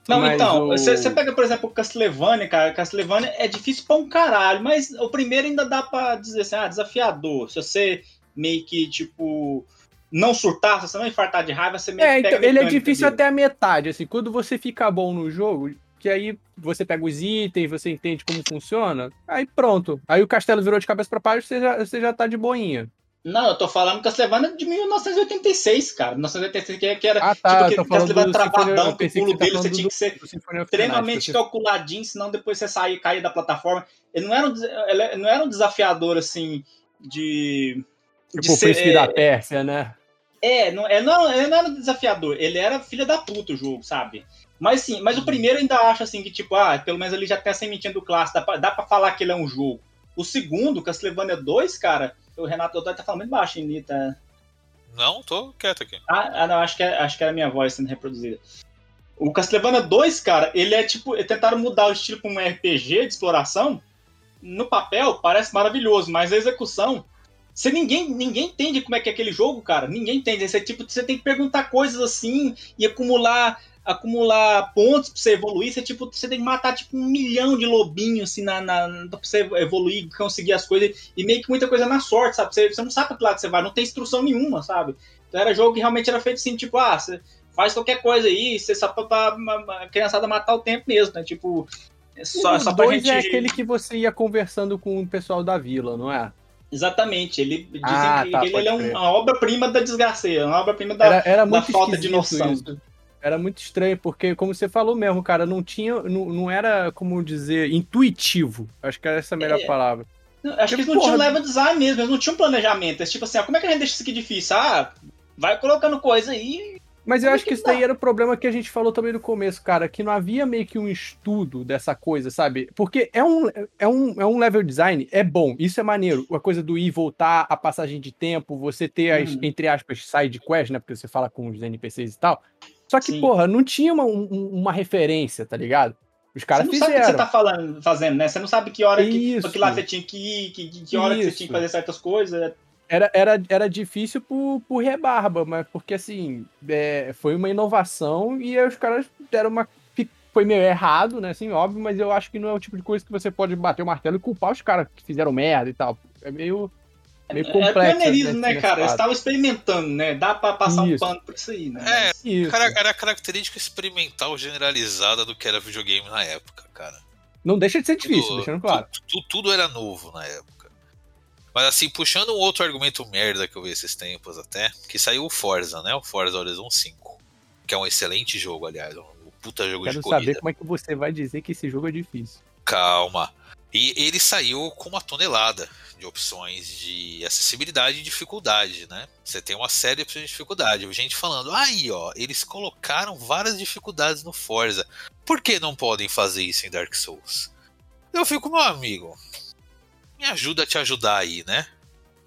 S2: Não,
S1: Mas
S2: então,
S1: o-
S2: você você pega, por exemplo, o Castlevania, cara. Castlevania é difícil pra um caralho, mas o primeiro ainda dá pra dizer assim, ah, desafiador. Se você meio que, tipo, não surtar, se você não infartar de raiva, você meio
S1: É,
S2: que
S1: então, ele é difícil
S2: dele.
S1: até a metade, assim, quando você fica bom no jogo, que aí você pega os itens, você entende como funciona, aí pronto. Aí o castelo virou de cabeça pra baixo, você já, você já tá de boinha.
S2: Não, eu tô falando Castlevania de 1986, cara. 1986, que, que era
S1: Ah, tá,
S2: tipo
S1: falando
S2: Castlevania travadão, que o
S1: que
S2: pulo
S1: tá
S2: dele você tinha que ser extremamente calculadinho, senão depois você sair cair da plataforma. Ele não era um, ele não era um desafiador assim de. De
S1: Tipo o
S2: ser-
S1: príncipe
S2: é,
S1: da Pérsia, né?
S2: É, não, é, não, ele não era desafiador, ele era filha da puta o jogo, sabe? Mas sim, mas o primeiro eu ainda acho assim que, tipo, ah, pelo menos ele já tem a sementinha do clássico, dá pra, dá pra falar que ele é um jogo. O segundo, Castlevania 2, cara, o Renato Dodói tá falando muito baixo, hein, tá?
S5: Não, tô quieto aqui.
S2: Ah, ah, não, acho que, é, acho que era a minha voz sendo reproduzida. O Castlevania 2, cara, ele é tipo. Tentaram mudar o estilo pra um RPG de exploração. No papel, parece maravilhoso, mas a execução. Você ninguém, ninguém entende como é que é aquele jogo, cara. Ninguém entende. Você, tipo, você tem que perguntar coisas assim e acumular acumular pontos pra você evoluir. Você, tipo, você tem que matar tipo, um milhão de lobinhos assim, na, na, pra você evoluir, conseguir as coisas. E meio que muita coisa na sorte, sabe? Você, você não sabe pra que lado você vai, não tem instrução nenhuma, sabe? Então era jogo que realmente era feito assim, tipo, ah, você faz qualquer coisa aí, você só pra, pra, pra criançada matar o tempo mesmo, né? Tipo, é só,
S1: o
S2: só pra
S1: 2
S2: gente.
S1: é aquele que você ia conversando com o pessoal da vila, não é?
S2: Exatamente, ele dizem
S1: Ah,
S2: que,
S1: tá,
S2: ele
S1: pode
S2: é um- uma obra-prima da desgraceira, uma obra-prima da.
S1: Era, era muito
S2: falta de noção.
S1: isso. Era muito estranho, porque, como você falou mesmo, cara, não tinha. Não, não era, como dizer, intuitivo. Acho que era essa a melhor
S2: É.
S1: palavra.
S2: Acho que eles não tinham level design mesmo, eles não tinham planejamento. É tipo assim, ah, como é que a gente deixa isso aqui difícil? Ah, vai colocando coisa aí.
S1: Mas eu acho que isso daí era o problema que a gente falou também no começo, cara, que não havia meio que um estudo dessa coisa, sabe? Porque é um, é um, é um level design, é bom, isso é maneiro. A coisa do ir e voltar, a passagem de tempo, você ter as,
S2: Uhum.
S1: entre aspas, side quest, né? Porque você fala com os NPCs e tal. Só que,
S2: Sim.
S1: porra, não tinha uma, um- uma referência, tá ligado? Os
S2: Você
S1: caras
S2: não sabe o que
S1: fizeram.
S2: você tá falando, fazendo, né? Você não sabe que hora que, que lá você tinha que ir, que, que- hora que você tinha que fazer certas coisas.
S1: Era, era, era difícil por, por rebarba, mas porque assim, é, foi uma inovação e aí os caras deram uma. Foi meio errado, né? Assim, óbvio, mas eu acho que não é o tipo de coisa que você pode bater o martelo e culpar os caras que fizeram merda e tal. É meio. meio
S2: É
S1: complexo.
S2: pioneirismo, né,
S1: nesse
S2: cara? Eles estavam experimentando, né? Dá pra passar
S1: Isso.
S2: um pano por isso aí, né?
S5: É,
S1: Isso.
S5: Cara, era a característica experimental generalizada do que era videogame na época, cara.
S1: Não deixa de ser difícil,
S5: Tudo-
S1: deixando claro.
S5: tu- tu- tudo era novo na época. Mas assim, puxando um outro argumento merda que eu vi esses tempos até, que saiu o Forza, né? O Forza Horizon 5. Que é um excelente jogo, aliás. Um puta jogo
S1: Quero
S5: de corrida.
S1: saber como é que você vai dizer que esse jogo é difícil.
S5: Calma. E ele saiu com uma tonelada de opções de acessibilidade e dificuldade, né? Você tem uma série de opções de dificuldade. Gente falando, aí ó, eles colocaram várias dificuldades no Forza. Por que não podem fazer isso em Dark Souls? Eu fico, meu amigo, me ajuda a te ajudar aí, né?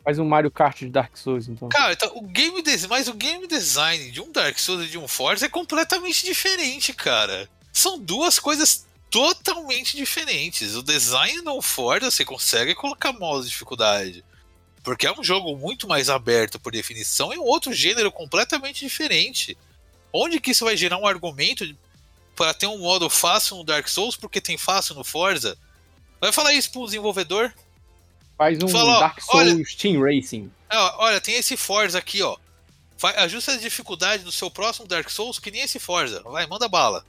S1: Faz um Mario Kart de Dark Souls, então.
S5: Cara, então, o game des... mas o game design de um Dark Souls e de um Forza é completamente diferente, cara. São duas coisas totalmente diferentes. O design no Forza você consegue colocar modos de dificuldade. Porque é um jogo muito mais aberto por definição e um outro gênero completamente diferente. Onde que isso vai gerar um argumento para ter um modo fácil no Dark Souls porque tem fácil no Forza? Vai falar isso pro desenvolvedor?
S1: Faz um
S5: Fala,
S1: Dark Souls Team Racing.
S5: Ah, olha, tem esse Forza aqui, ó. Ajusta a dificuldade do seu próximo Dark Souls que nem esse Forza. Vai, manda bala.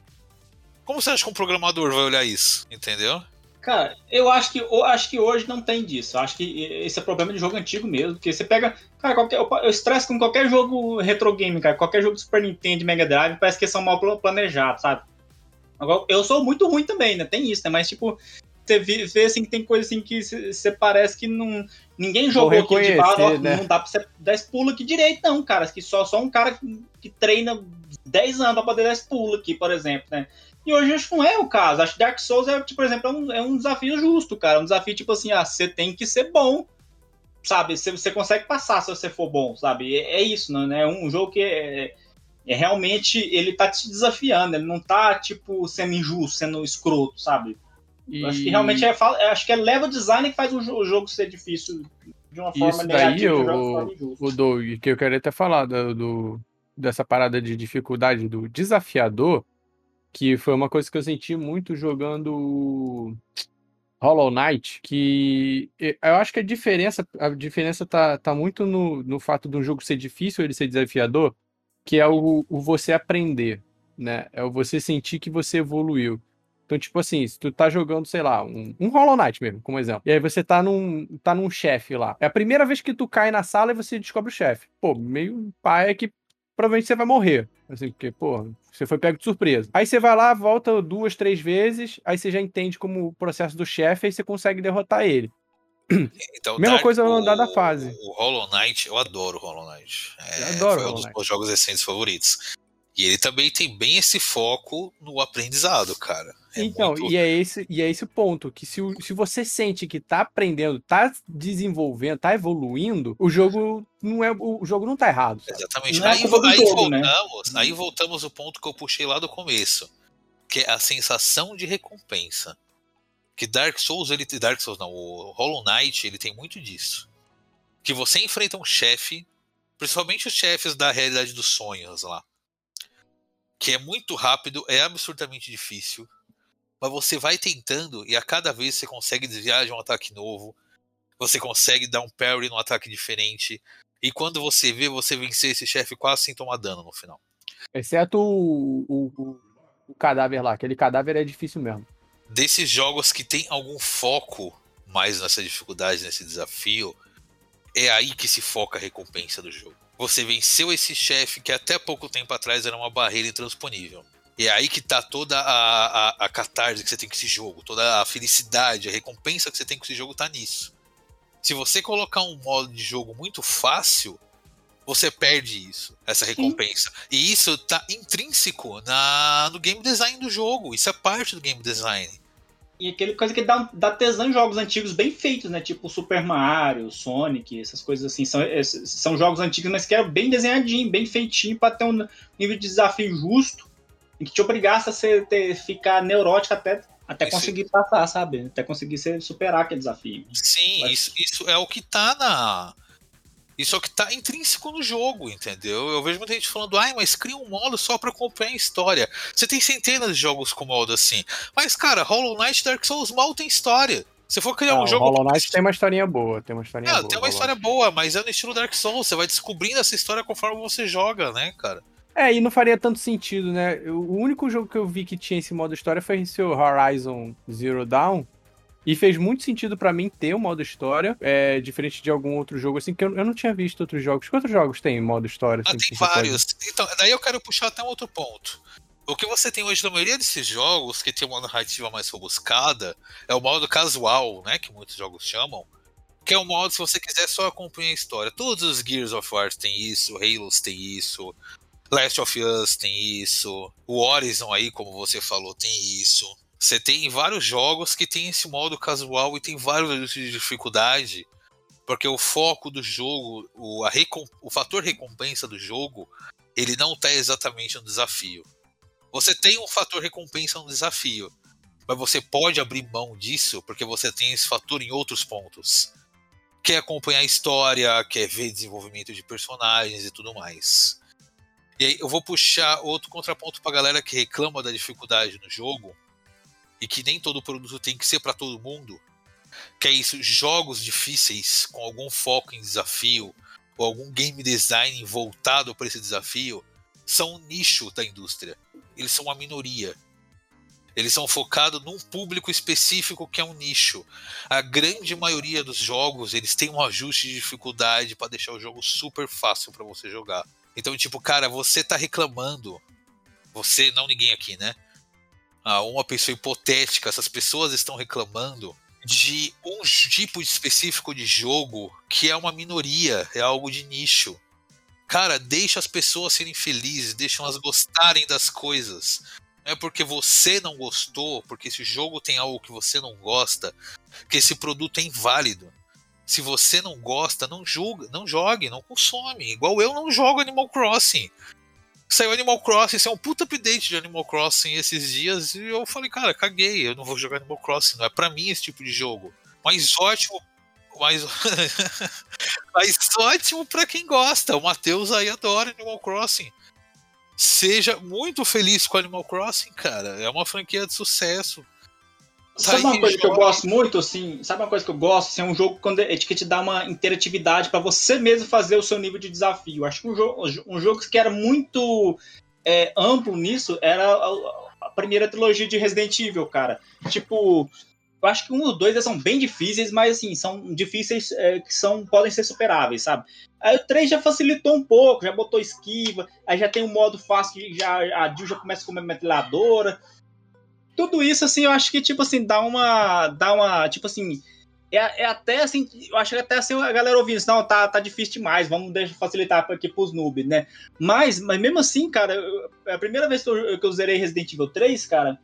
S5: Como você acha que um programador vai olhar isso? Entendeu?
S2: Cara, eu acho que, eu acho que hoje não tem disso. Eu acho que esse é problema de jogo antigo mesmo. Porque você pega. Cara, qualquer, eu, estresso com qualquer jogo retro game, cara. Qualquer jogo de Super Nintendo, Mega Drive, parece que são mal pla- planejados, sabe? Agora, eu sou muito ruim também, né? Tem isso, né? Mas, tipo, você vê, vê, assim que tem coisa assim que você parece que não. Ninguém jogou aqui de bala,
S1: né?
S2: não dá pra você dar esse pulo aqui direito, não, cara. Que só, só um cara que, que treina 10 anos pra poder dar esse pulo aqui, por exemplo, né? E hoje acho que não é o caso. Acho que Dark Souls é, tipo, por exemplo, é um, é um desafio justo, cara. Um desafio tipo assim, ah, você tem que ser bom, sabe? Você, você consegue passar se você for bom, sabe? É, é isso, não é um jogo que é, é realmente ele tá te desafiando, ele não tá tipo sendo injusto, sendo escroto, sabe?
S1: E...
S2: Acho que realmente é, acho que é level design que faz o, jo- o jogo ser difícil de uma forma
S1: Isso daí,
S2: negativa, uma
S1: o- o Doug, que eu queria até falar do, do- dessa parada de dificuldade do desafiador, que foi uma coisa que eu senti muito jogando Hollow Knight, que eu acho que a diferença, a diferença tá, tá muito no, no fato de um jogo ser difícil ele ser desafiador, que é o, o você aprender, né? É o você sentir que você evoluiu. Então, tipo assim, se tu tá jogando, sei lá, um, um Hollow Knight mesmo, como exemplo. E aí você tá num, tá num chefe lá. É a primeira vez que tu cai na sala e você descobre o chefe. Pô, meio pai é que provavelmente você vai morrer. Assim, porque, pô, você foi pego de surpresa. Aí você vai lá, volta duas, três vezes, aí você já entende como o processo do chefe, aí você consegue derrotar ele. (clears throat)
S5: Então,
S1: Mesma
S5: Dark-
S1: coisa no
S5: o-
S1: andar da fase.
S5: O Hollow Knight, eu adoro o Hollow Knight. É,
S1: Eu adoro
S5: foi um dos meus jogos recentes favoritos. E ele também tem bem esse foco no aprendizado, cara. É
S1: então,
S5: muito-
S1: e, é esse, e é esse o ponto, que se, o- se você sente que tá aprendendo, tá desenvolvendo, tá evoluindo, o jogo não é o, o jogo não tá errado. sabe?
S5: Exatamente.
S2: Não é
S5: aí, aí
S2: jogo, né?
S5: voltamos, aí voltamos ao ponto que eu puxei lá do começo, que é a sensação de recompensa. Que Dark Souls, ele Dark Souls não, o Hollow Knight, ele tem muito disso. Que você enfrenta um chefe, principalmente os chefes da realidade dos sonhos lá, que é muito rápido, é absurdamente difícil, mas você vai tentando e a cada vez você consegue desviar de um ataque novo, você consegue dar um parry num ataque diferente, e quando você vê, você vencer esse chefe quase sem tomar dano no final.
S1: Exceto o, o, o- o cadáver lá, aquele cadáver é difícil mesmo.
S5: Desses jogos que tem algum foco mais nessa dificuldade, nesse desafio, é aí que se foca a recompensa do jogo. Você venceu esse chefe que até pouco tempo atrás era uma barreira intransponível. E é aí que tá toda a, a, a catarse que você tem com esse jogo, toda a felicidade, a recompensa que você tem com esse jogo tá nisso. Se você colocar um modo de jogo muito fácil, você perde isso, essa recompensa. E isso tá intrínseco na, no game design do jogo. Isso é parte do game design.
S2: E aquele coisa que dá, dá tesão em jogos antigos bem feitos, né? Tipo Super Mario, Sonic, essas coisas assim. São, são jogos antigos, mas que eram bem desenhadinho, bem feitinho, pra ter um nível de desafio justo e que te obrigasse a ser, ter, ficar neurótico até, até
S5: Isso.
S2: conseguir passar, sabe? Até conseguir ser, superar aquele desafio.
S5: Sim,
S2: Mas-
S5: isso, isso é o que tá na. Isso é o que tá intrínseco no jogo, entendeu? Eu vejo muita gente falando, ai, mas cria um modo só pra acompanhar a história. Você tem centenas de jogos com modo assim. Mas, cara, Hollow Knight Dark Souls mal tem história. Se for criar
S1: Não,
S5: um jogo.
S1: Hollow Knight tem uma historinha boa, tem uma historinha
S5: Ah,
S1: boa.
S5: tem uma história boa, mas é no estilo Dark Souls. Você vai descobrindo essa história conforme você joga, né, cara?
S1: É, e não faria tanto sentido, né? O único jogo que eu vi que tinha esse modo história foi esse Horizon Zero Dawn. E fez muito sentido pra mim ter o modo história, é, diferente de algum outro jogo, assim, que eu, eu não tinha visto outros jogos. Que outros jogos tem modo história?
S5: Ah,
S1: assim,
S5: tem
S1: que você pode-
S5: vários. Então, daí eu quero puxar até um outro ponto. O que você tem hoje na maioria desses jogos, que tem uma narrativa mais robuscada, é o modo casual, né? Que muitos jogos chamam. Que é o modo se você quiser só acompanhar a história. Todos os Gears of War tem isso, Halos tem isso, Last of Us tem isso, o Horizon aí, como você falou, tem isso. Você tem vários jogos que tem esse modo casual e tem vários ajustes de dificuldade, porque o foco do jogo, o, o fator recompensa do jogo, ele não está exatamente no desafio. Você tem um fator recompensa no desafio, mas você pode abrir mão disso porque você tem esse fator em outros pontos. Quer acompanhar a história, quer ver desenvolvimento de personagens e tudo mais. E aí eu vou puxar outro contraponto pra galera que reclama da dificuldade no jogo e que nem todo produto tem que ser para todo mundo. Que é isso, jogos difíceis com algum foco em desafio ou algum game design voltado para esse desafio são um nicho da indústria. Eles são uma minoria. Eles são focados num público específico que é um nicho. A grande maioria dos jogos, eles têm um ajuste de dificuldade para deixar o jogo super fácil para você jogar. Então, tipo, cara, você tá reclamando. Você, não ninguém aqui, né? Ah, uma pessoa hipotética, essas pessoas estão reclamando de um tipo específico de jogo que é uma minoria, é algo de nicho. Cara, deixa as pessoas serem felizes, deixa elas gostarem das coisas. Não é porque você não gostou, porque esse jogo tem algo que você não gosta, que esse produto é inválido. Se você não gosta, não julga, não jogue, não consome. Igual eu não jogo Animal Crossing. Saiu Animal Crossing, isso é um puta update de Animal Crossing esses dias, e eu falei, cara, caguei, eu não vou jogar Animal Crossing, não é pra mim esse tipo de jogo. Mas ótimo, mas, (laughs) mas ótimo pra quem gosta. O Matheus aí adora Animal Crossing. Seja muito feliz com Animal Crossing, cara. É uma franquia de sucesso.
S2: Sabe uma coisa que eu gosto muito, assim? Sabe uma coisa que eu gosto? Assim, é um jogo quando é que te dá uma interatividade pra você mesmo fazer o seu nível de desafio. Acho que um jogo, um jogo que era muito é, amplo nisso era a- a- primeira trilogia de Resident Evil, cara. Tipo, eu acho que um ou dois são bem difíceis, mas assim, são difíceis é, que são, podem ser superáveis, sabe? Aí o 3 já facilitou um pouco, já botou esquiva, aí já tem um modo fácil, que já, a Jill já começa com uma metralhadora. Tudo isso, assim, eu acho que, tipo assim, dá uma. Dá uma. Tipo assim. É, é até assim, eu acho que até assim a galera ouvindo isso, não, tá, tá difícil demais, vamos deixar facilitar aqui pros noobs, né? Mas, mas mesmo assim, cara, eu, a primeira vez que eu, que eu zerei Resident Evil 3, cara,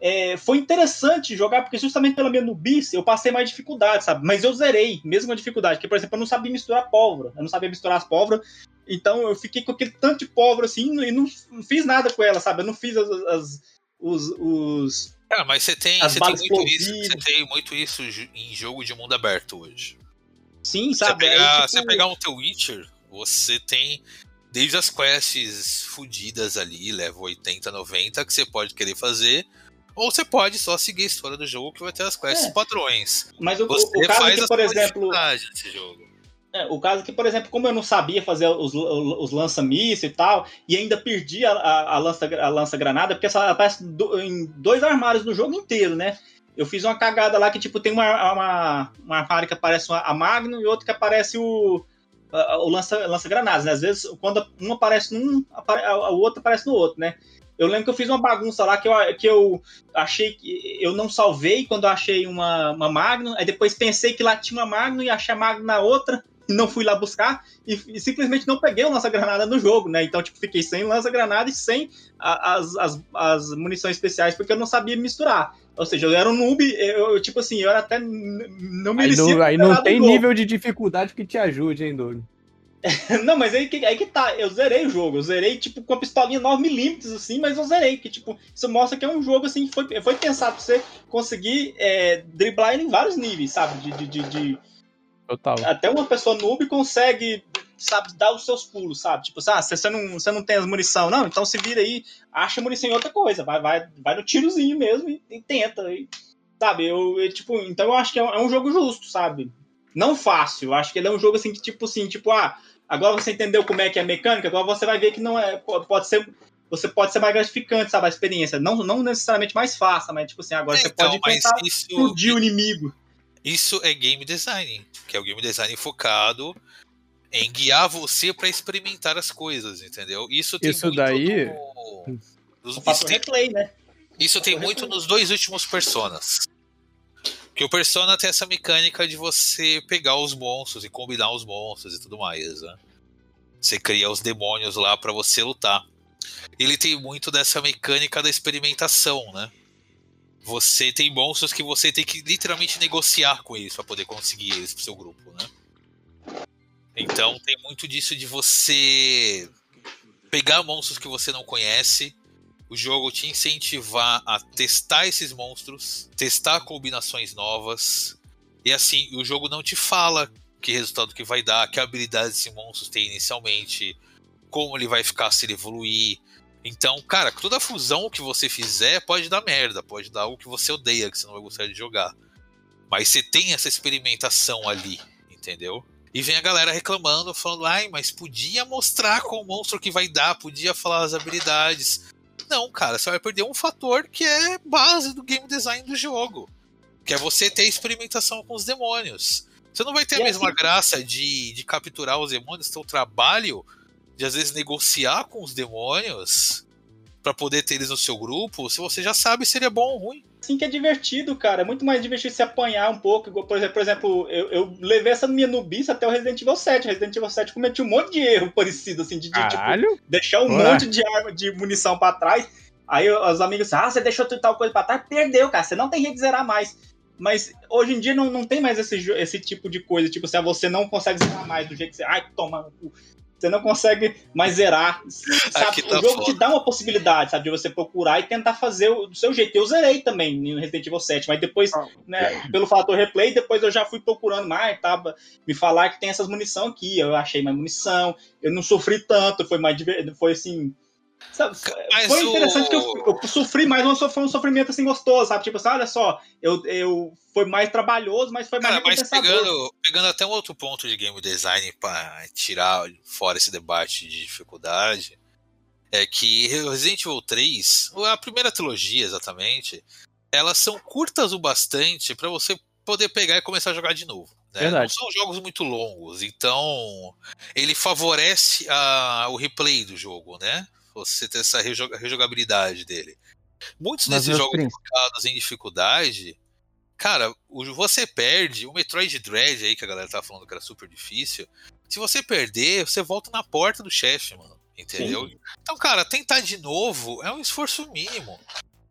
S2: é, foi interessante jogar, porque justamente pela minha nubice eu passei mais dificuldade, sabe? Mas eu zerei, mesmo com a dificuldade. Porque, por exemplo, eu não sabia misturar pólvora. Eu não sabia misturar as pólvoras. Então eu fiquei com aquele tanto de pólvora assim e não, não fiz nada com ela, sabe? Eu não fiz as, as os, os.
S5: Ah, mas você tem, você tem muito isso. Você tem muito isso em jogo de mundo aberto hoje.
S2: Sim, sabe?
S5: Você pegar, tipo... você pegar um The Witcher, você tem desde as quests fudidas ali, level 80, 90, que você pode querer fazer ou você pode só seguir a história do jogo que vai ter as quests é. padrões.
S2: Mas o, você o caso faz que, por exemplo. É, o caso que, por exemplo, como eu não sabia fazer os, os lança-mísseis e tal, e ainda perdi a, a, a lança-granada, lança porque ela aparece do, em dois armários no jogo inteiro, né? Eu fiz uma cagada lá que, tipo, tem uma, uma, uma armário que aparece a Magnum e outro que aparece o, o lança-granadas, lança né? Às vezes, quando um aparece num, o outro aparece no outro, né? Eu lembro que eu fiz uma bagunça lá que eu, que eu achei que eu não salvei quando eu achei uma, uma Magnum, aí depois pensei que lá tinha uma Magnum e achei a Magnum na outra, não fui lá buscar, e, e simplesmente não peguei o lança-granada no jogo, né? Então, tipo, fiquei sem lança-granada e sem a, as, as, as munições especiais, porque eu não sabia misturar. Ou seja, eu era um noob, eu, eu tipo assim, eu era até. Não merecia.
S1: Aí não, aí não tem nível de dificuldade que te ajude, hein, Doug? (laughs)
S2: não, mas aí que, aí que tá, eu zerei o jogo, eu zerei, tipo, com a pistolinha 9mm, assim, mas eu zerei, que, tipo, isso mostra que é um jogo, assim, que foi, foi pensado pra você conseguir é, driblar ele em vários níveis, sabe, de, de, de, de...
S1: Total.
S2: Até uma pessoa noob consegue, sabe, dar os seus pulos, sabe, tipo, ah, você não, você não tem as munição, não, então se vira aí, acha munição em outra coisa, vai, vai, vai no tirozinho mesmo e, e tenta, e, sabe, eu, eu, tipo, então eu acho que é um, é um jogo justo, sabe, não fácil. Eu acho que ele é um jogo assim que, tipo assim, tipo, ah, Agora você entendeu como é que é a mecânica, agora você vai ver que não é. Pode ser. Você pode ser mais gratificante, sabe? A experiência. Não, não necessariamente mais fácil, mas tipo assim, agora é, você então, pode tentar isso, explodir o inimigo.
S5: Isso é game design, que é o game design focado em guiar você para experimentar as coisas, entendeu? Isso tem
S1: isso daí.
S2: No, nos, isso replay, né?
S5: Isso tem muito nos dois últimos personas. Que o Persona tem essa mecânica de você pegar os monstros e combinar os monstros e tudo mais, né? Você cria os demônios lá para você lutar. Ele tem muito dessa mecânica da experimentação, né? Você tem monstros que você tem que literalmente negociar com eles para poder conseguir eles pro seu grupo, né? Então tem muito disso de você pegar monstros que você não conhece o jogo te incentivar a testar esses monstros, testar combinações novas. E assim, o jogo não te fala que resultado que vai dar, que habilidade esse monstro tem inicialmente, como ele vai ficar se ele evoluir. Então, cara, toda fusão que você fizer pode dar merda, pode dar algo que você odeia, que você não vai gostar de jogar. Mas você tem essa experimentação ali, entendeu? E vem a galera reclamando, falando, ai, mas podia mostrar qual monstro que vai dar, podia falar as habilidades. Não, cara, você vai perder um fator que é base do game design do jogo. Que é você ter experimentação com os demônios. Você não vai ter e a mesma assim... graça de, de capturar os demônios, seu trabalho de às vezes negociar com os demônios para poder ter eles no seu grupo, se você já sabe se seria bom ou ruim.
S2: Sim, que é divertido, cara. É muito mais divertido se apanhar um pouco. Por exemplo, por exemplo eu, eu levei essa minha nubice até o Resident Evil 7. Resident Evil 7 cometi um monte de erro (laughs) parecido, assim, de, de tipo, deixar um Ué. monte de arma, de munição para trás. Aí os amigos ah, você deixou tal coisa pra trás, perdeu, cara. Você não tem jeito de zerar mais. Mas hoje em dia não, não tem mais esse, esse tipo de coisa. Tipo, se você não consegue zerar mais do jeito que você. Ai, toma. Você não consegue mais zerar. Sabe? Tá o jogo foda. te dá uma possibilidade, sabe? De você procurar e tentar fazer o, do seu jeito. Eu zerei também no Resident Evil 7, mas depois, oh. né, pelo fator replay, depois eu já fui procurando mais, tava, me falar que tem essas munição aqui. Eu achei mais munição, eu não sofri tanto, foi mais foi assim. Sabe, foi interessante o... que eu, eu, sofri mais, mas foi um sofrimento assim gostoso, sabe? Tipo assim, olha só, eu, eu foi mais trabalhoso, mas foi mais Cara,
S5: mas pegando, pegando até um outro ponto de game design para tirar fora esse debate de dificuldade, é que Resident Evil 3, a primeira trilogia exatamente, elas são curtas o bastante para você poder pegar e começar a jogar de novo. Né? Não são jogos muito longos, então ele favorece a- o replay do jogo, né? Você ter essa rejo- rejogabilidade dele. Muitos
S6: Mas,
S5: desses jogos focados em dificuldade, cara, o- você perde o Metroid Dread aí que a galera tá falando que era super difícil. Se você perder, você volta na porta do chefe, mano. Entendeu? Então, cara, tentar de novo é um esforço mínimo.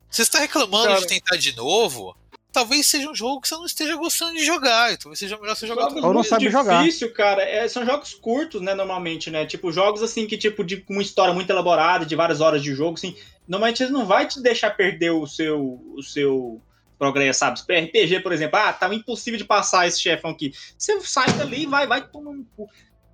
S5: Você está reclamando
S7: Cara-
S5: de tentar de novo, talvez seja um jogo que você não esteja gostando de jogar. e Talvez seja melhor você jogar
S2: Jogos
S6: Ou não
S2: muito
S6: sabe jogar.
S2: difícil, cara, é- são jogos curtos, né, normalmente, né? Tipo, jogos assim que, tipo, de com uma história muito elaborada, de várias horas de jogo, assim. Normalmente eles não vai te deixar perder o seu, o seu progresso, sabe? RPG, por exemplo, ah, tá impossível de passar esse chefão aqui. Você sai dali e vai, vai cu.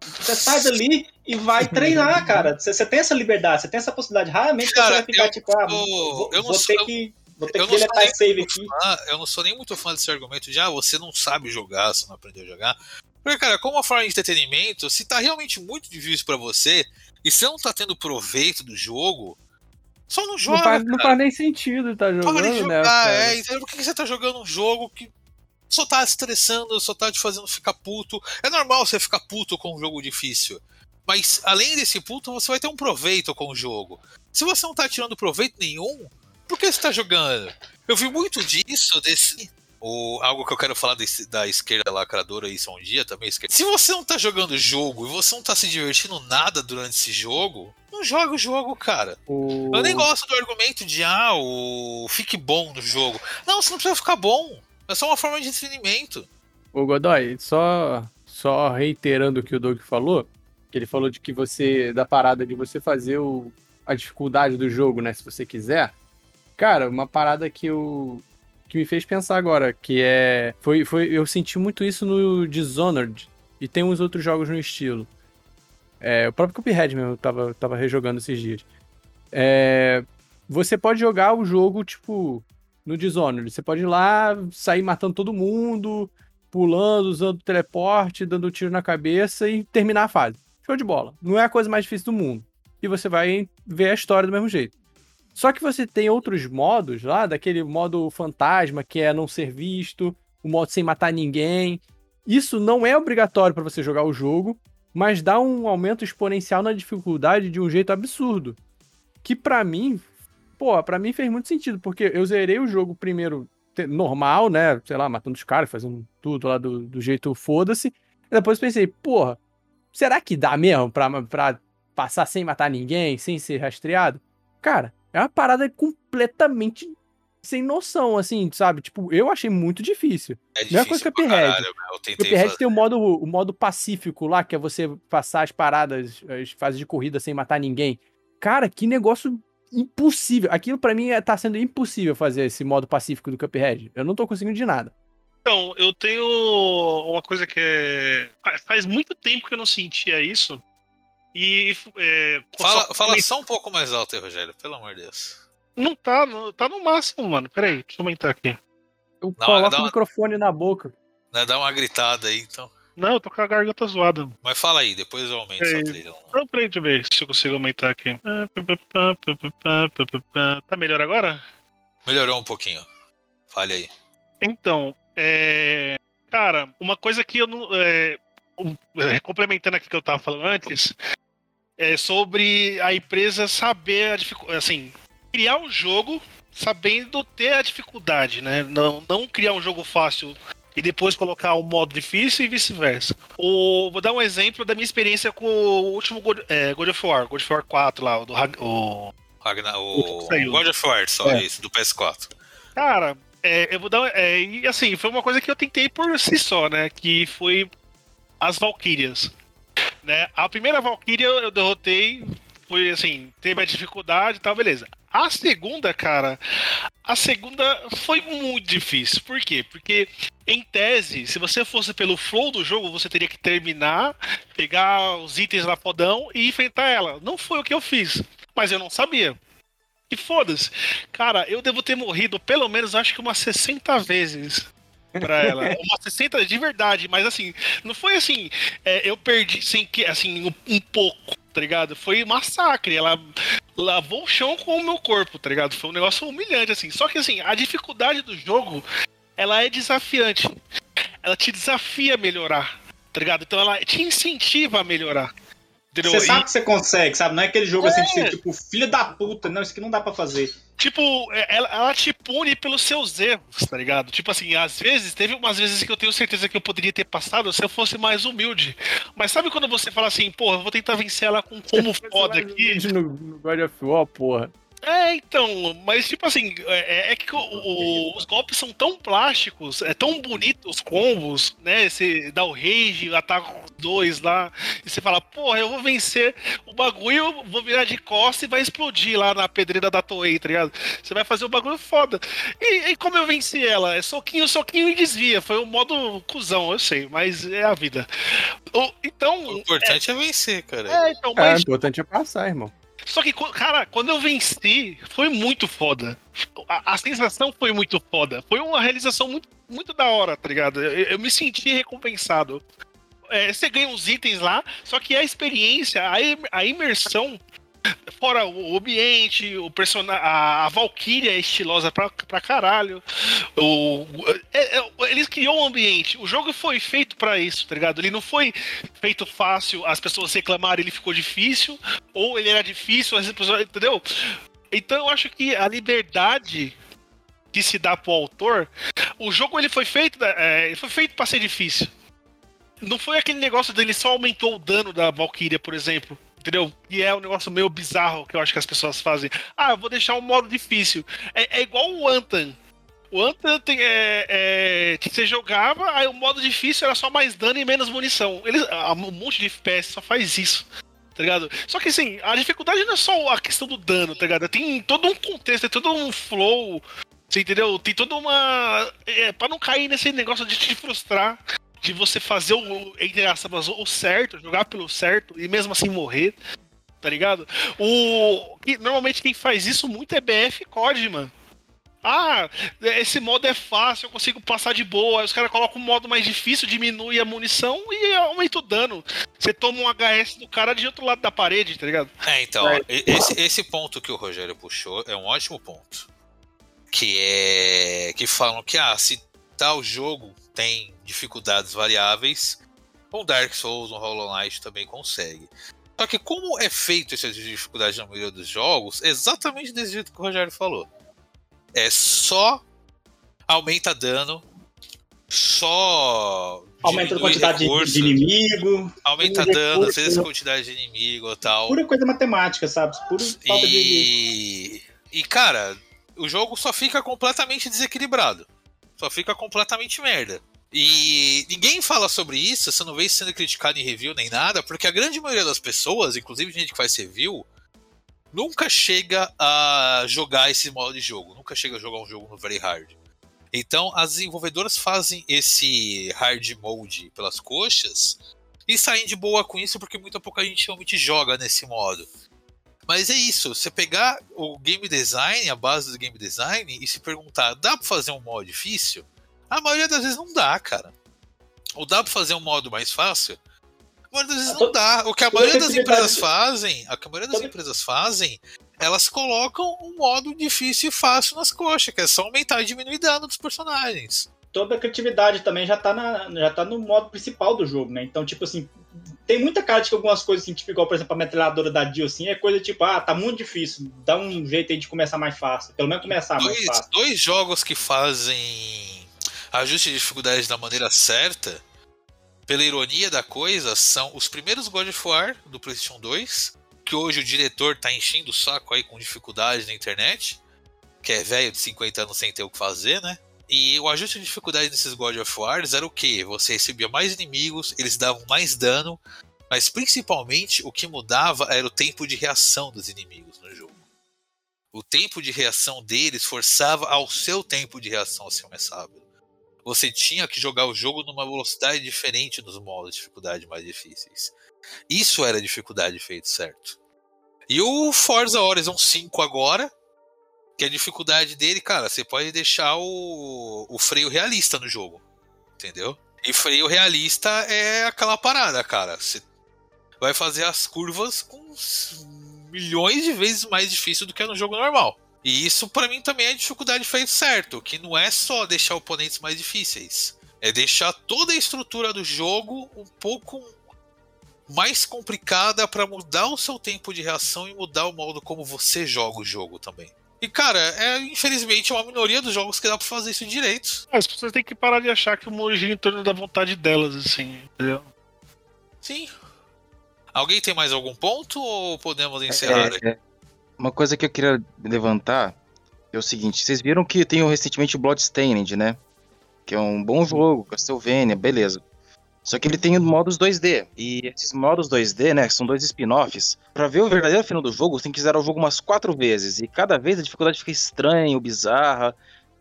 S2: Você sai dali e vai (laughs) treinar, cara. Você, você tem essa liberdade, você tem essa possibilidade. Raramente
S5: Cara,
S2: você vai ficar
S5: eu
S2: tipo, ah,
S5: sou-
S2: vou,
S5: eu não
S2: vou
S5: sou-
S2: ter que, vou ter
S5: eu
S2: que
S5: não sou
S2: deletar save
S5: muito
S2: aqui.
S5: fã- eu não sou nem muito fã desse argumento de ah, você não sabe jogar, você não aprendeu a jogar. Porque, cara, como uma forma de entretenimento, se tá realmente muito difícil pra você e você não tá tendo proveito do jogo, só não joga.
S1: Não faz, não faz nem sentido tá jogando,
S5: Para de
S1: né?
S5: jogar,
S1: cara?
S5: é. Entendeu? Por que que você tá jogando um jogo que só tá estressando, só tá te fazendo ficar puto? É normal você ficar puto com um jogo difícil. Mas além desse puto, você vai ter um proveito com o jogo. Se você não tá tirando proveito nenhum, por que você tá jogando? Eu vi muito disso, desse. O, algo que eu quero falar desse- da esquerda lacradora isso um dia também. esquerda. Se você não tá jogando o jogo e você não tá se divertindo nada durante esse jogo, não joga o jogo, cara.
S1: O...
S5: Eu nem gosto do argumento de ah, o fique bom no jogo. Não, você não precisa ficar bom. É só uma forma de entretenimento.
S1: Ô Godoy, só, só reiterando o que o Doug falou, que ele falou de que você, da parada de você fazer o, a dificuldade do jogo, né, se você quiser. Cara, uma parada que eu que me fez pensar agora, que é foi, foi eu senti muito isso no Dishonored e tem uns outros jogos no estilo. É, o próprio Cuphead mesmo, tava, tava rejogando esses dias. É, você pode jogar o jogo, tipo, no Dishonored. Você pode ir lá, sair matando todo mundo, pulando, usando teleporte, dando tiro na cabeça e terminar a fase. Show de bola. Não é a coisa mais difícil do mundo. E você vai ver a história do mesmo jeito. Só que você tem outros modos lá, daquele modo fantasma, que é não ser visto, o modo sem matar ninguém. Isso não é obrigatório para você jogar o jogo, mas dá um aumento exponencial na dificuldade de um jeito absurdo. Que pra mim, pô, pra mim fez muito sentido, porque eu zerei o jogo primeiro normal, né? Sei lá, matando os caras, fazendo tudo lá do, do jeito foda-se. Depois pensei, porra, será que dá mesmo pra, pra passar sem matar ninguém, sem ser rastreado? Cara, é uma parada completamente sem noção, assim, sabe? Tipo, eu achei muito difícil.
S5: É difícil
S1: coisa que Cuphead.
S5: caralho. Eu
S1: Cuphead
S5: fazer.
S1: tem o modo, o modo pacífico lá, que é você passar as paradas, as fases de corrida sem matar ninguém. Cara, que negócio impossível. Aquilo pra mim é- tá sendo impossível fazer esse modo pacífico do Cuphead. Eu não tô conseguindo de nada.
S7: Então, eu tenho uma coisa que é. fa- Faz muito tempo que eu não sentia isso. E. É,
S5: Fala,
S7: só-
S5: fala só um pouco mais alto aí, Rogério, pelo amor de Deus.
S7: Não tá, no- tá no máximo, mano. Peraí, deixa eu aumentar aqui.
S1: Eu
S5: Não,
S1: coloco o
S5: uma-
S1: microfone na boca.
S5: Né, dá uma gritada aí, então.
S7: Não, eu tô com a garganta zoada.
S5: Mas fala aí, depois eu aumento
S7: É,
S5: sua trilha.
S7: Não, peraí, deixa eu ver se eu consigo aumentar aqui. Tá melhor agora?
S5: Melhorou um pouquinho. Fale aí.
S7: Então, é. Cara, uma coisa que eu não. é, é, complementando aqui que eu tava falando antes, é sobre a empresa saber a dificuldade. Assim, criar um jogo sabendo ter a dificuldade, né? Não, não criar um jogo fácil e depois colocar um modo difícil e vice-versa. O- Vou dar um exemplo da minha experiência com o último God, é, God of War, God of War 4 lá, o do o,
S5: Ragnar,
S7: O
S5: o. God of War, só
S7: É.
S5: isso, do PS4.
S7: Cara, é, eu vou dar. É, e assim, foi uma coisa que eu tentei por si só, né? Que foi as Valkyrias. Né? A primeira Valkyria eu derrotei, foi assim, teve a dificuldade e tal, beleza. A segunda, cara, a segunda foi muito difícil. Por quê? Porque, em tese, se você fosse pelo flow do jogo, você teria que terminar, pegar os itens lá fodão e enfrentar ela. Não foi o que eu fiz, mas eu não sabia. E foda-se. Cara, eu devo ter morrido pelo menos, acho que umas 60 vezes pra ela. (laughs) umas 60 de verdade, mas assim, não foi assim, é, eu perdi sem que, assim, um, um pouco, tá ligado? Foi massacre. Ela lavou o chão com o meu corpo, tá ligado? Foi um negócio humilhante, assim. Só que, assim, a dificuldade do jogo, ela é desafiante. Ela te desafia a melhorar, tá ligado? Então ela te incentiva a melhorar. Entendeu?
S2: Você
S7: E-
S2: sabe que você consegue, sabe? Não é aquele jogo assim de
S7: É.
S2: ser tipo, filho da puta, não, isso aqui não dá pra fazer.
S7: Tipo, é- ela, ela te pune pelos seus erros, tá ligado? Tipo assim, às vezes, teve umas vezes que eu tenho certeza que eu poderia ter passado se eu fosse mais humilde. Mas sabe quando você fala assim, porra, eu vou tentar vencer ela com como foda aqui?
S1: No, no God of War, porra.
S7: É, então, mas tipo assim, é, é que o- o- os golpes são tão plásticos, é tão bonito os combos, né? Você dá o rage, ataca os dois lá, e você fala, porra, eu vou vencer o bagulho, vou virar de costa e vai explodir lá na pedreira da Toei, tá ligado? Você vai fazer o bagulho foda. E, e como eu venci ela? É soquinho, soquinho e desvia. Foi o modo cuzão, eu sei, mas é a vida. O- então.
S5: O importante é, vencer, cara.
S7: É, então,
S1: É, o
S7: mas
S1: importante é passar, irmão.
S7: só que, cara, quando eu venci, foi muito foda. A, a sensação foi muito foda. Foi uma realização muito, muito da hora, tá ligado? Eu, eu me senti recompensado. É, você ganha uns itens lá, só que a experiência, a, a imersão, fora o ambiente, o personagem, a, Valkyria é estilosa pra, pra caralho. O, é- é- eles criou um ambiente. O jogo foi feito pra isso, tá ligado? Ele não foi feito fácil, as pessoas reclamaram, ele ficou difícil ou ele era difícil, as pessoas, entendeu? Então eu acho que a liberdade que se dá pro autor, o jogo ele foi feito, é, ele foi feito para ser difícil. Não foi aquele negócio dele só aumentou o dano da Valkyria, por exemplo. Entendeu? E é um negócio meio bizarro que eu acho que as pessoas fazem. Ah, eu vou deixar o modo difícil. É, é igual o Antan. O Antan tem, é, é, você jogava, aí o modo difícil era só mais dano e menos munição. Eles, um monte de FPS só faz isso tá ligado? Só que assim, a dificuldade não é só a questão do dano, tá ligado? Tem todo um contexto, tem todo um flow, você entendeu? Tem toda uma. É, pra não cair nesse negócio de te frustrar, de você fazer o, entre aspas, o certo, jogar pelo certo e mesmo assim morrer, tá ligado? O. e normalmente quem faz isso muito é BF COD, mano. Ah, esse modo é fácil, eu consigo passar de boa. Aí os caras colocam um modo mais difícil, diminui a munição e aumenta o dano. Você toma um HS do cara de outro lado da parede, tá ligado?
S5: É, então, e- esse, esse ponto que o Rogério puxou é um ótimo ponto. Que é. Que falam que, ah, se tal jogo tem dificuldades variáveis, um Dark Souls, um Hollow Knight também consegue. Só que como é feito essa dificuldade na maioria dos jogos, é exatamente desse jeito que o Rogério falou. É só aumenta dano, só
S2: Aumenta a quantidade de-
S5: recurso,
S2: de inimigo,
S5: aumenta dano, às vezes a quantidade de inimigo e tal.
S2: pura coisa matemática, sabe? Pura falta de.
S5: E, e cara, o jogo só fica completamente desequilibrado. Só fica completamente merda. E ninguém fala sobre isso, você não vê sendo criticado em review nem nada, porque a grande maioria das pessoas, inclusive gente que faz review, nunca chega a jogar esse modo de jogo, nunca chega a jogar um jogo no Very Hard. Então as desenvolvedoras fazem esse hard mode pelas coxas e saem de boa com isso porque muita pouca gente realmente joga nesse modo. Mas é isso, você pegar o game design, a base do game design, e se perguntar, dá pra fazer um modo difícil? A maioria das vezes não dá, cara. Ou dá pra fazer um modo mais fácil? A maioria das vezes não dá. O que a maioria das empresas fazem, a maioria das empresas fazem, elas colocam um modo difícil e fácil nas coxas, que é só aumentar e diminuir dano dos personagens.
S2: Toda a criatividade também já tá, na, já tá no modo principal do jogo, né? Então, tipo assim, tem muita cara de que algumas coisas, assim, tipo, igual, por exemplo, a metralhadora da Dio, assim, é coisa tipo, ah, tá muito difícil, dá um jeito aí de começar mais fácil. Pelo menos começar mais
S5: dois,
S2: fácil.
S5: dois jogos que fazem ajuste de dificuldade da maneira certa, pela ironia da coisa, são os primeiros God of War do PlayStation 2, que hoje o diretor tá enchendo o saco aí com dificuldade na internet, que é velho de 50 anos sem ter o que fazer, né? E o ajuste de dificuldade desses God of Wars era o que? Você recebia mais inimigos, eles davam mais dano, mas principalmente o que mudava era o tempo de reação dos inimigos no jogo. O tempo de reação deles forçava ao seu tempo de reação a ser mais rápido. Você tinha que jogar o jogo numa velocidade diferente nos modos de dificuldade mais difíceis. Isso era dificuldade feito certo. E o Forza Horizon 5 agora, que a dificuldade dele, cara, você pode deixar o, o freio realista no jogo. Entendeu? E freio realista é aquela parada, cara. Você vai fazer as curvas com milhões de vezes mais difícil do que é no jogo normal. E isso pra mim também é dificuldade feito certo, que não é só deixar oponentes mais difíceis, é deixar toda a estrutura do jogo um pouco mais complicada pra mudar o seu tempo de reação e mudar o modo como você joga o jogo também. E cara, é infelizmente uma minoria dos jogos que dá pra fazer isso direito.
S7: As pessoas têm que parar de achar que o mundo gira em torno da vontade delas, assim, entendeu?
S5: Sim. Alguém tem mais algum ponto ou podemos encerrar?
S6: É, é, uma coisa que eu queria levantar é o seguinte: vocês viram que tem recentemente o Bloodstained, né? Que é um bom jogo, Castlevania, beleza. Só que ele tem modos 2D. E esses modos 2D, né? São dois spin-offs. Pra ver o verdadeiro final do jogo, você tem que zerar o jogo umas quatro vezes. E cada vez a dificuldade fica estranha, bizarra.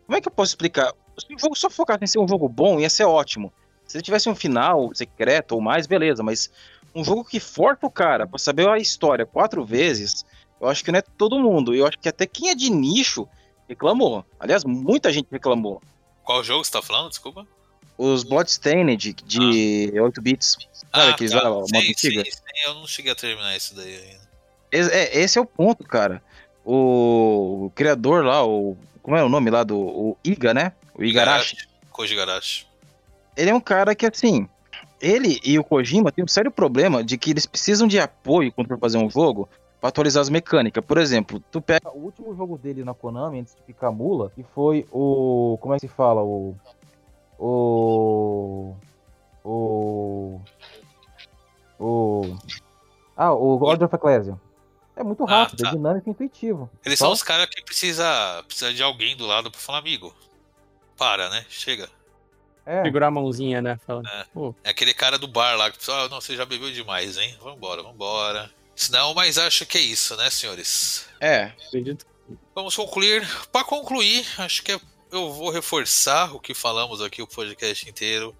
S6: Como é que eu posso explicar? Se o jogo só focasse em ser um jogo bom, ia ser ótimo. Se ele tivesse um final secreto ou mais, beleza. Mas um jogo que força o cara pra saber a história quatro vezes, eu acho que não é todo mundo. Eu acho que até quem é de nicho reclamou. Aliás, muita gente reclamou.
S5: Qual jogo você tá falando? Desculpa.
S6: Os Bloodstained de 8 bits. Sabe aqueles lá, a moda
S5: sim,
S6: antiga?
S5: sim, sim, eu não cheguei a terminar isso daí ainda.
S6: Esse é, esse é o ponto, cara. O, o criador lá, o. Como é o nome lá do. O Iga, né? O Igarashi.
S5: Koji Garashi.
S6: Ele é um cara que, assim. Ele e o Kojima têm um sério problema de que eles precisam de apoio quando for fazer um jogo pra atualizar as mecânicas. Por exemplo, tu pega o último jogo dele na Konami, antes de ficar mula, que foi o. Como é que se fala? O. O. O. O. Ah, o Order of Ecclesia. É muito
S5: Ah,
S6: rápido,
S5: tá.
S6: é dinâmico e intuitivo.
S5: Eles
S6: Só-
S5: são os caras que precisa, precisa de alguém do lado pra falar, amigo. Para, né? Chega.
S6: É.
S1: Segurar a mãozinha, né? Fala,
S5: É. É aquele cara do bar lá que pessoal, ah, não, você já bebeu demais, hein? Vambora, vambora. Não, mas acho que é isso, né, senhores?
S6: É.
S1: acredito.
S5: Vamos concluir. Para concluir, acho que é- eu vou reforçar o que falamos aqui o podcast inteiro,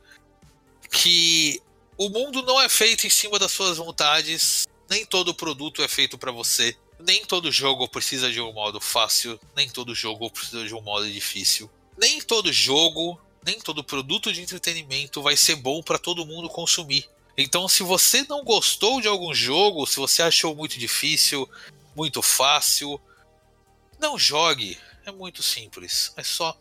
S5: que o mundo não é feito em cima das suas vontades, nem todo produto é feito para você, nem todo jogo precisa de um modo fácil, nem todo jogo precisa de um modo difícil, nem todo jogo, nem todo produto de entretenimento vai ser bom para todo mundo consumir. Então, se você não gostou de algum jogo, se você achou muito difícil, muito fácil, não jogue. É muito simples. É só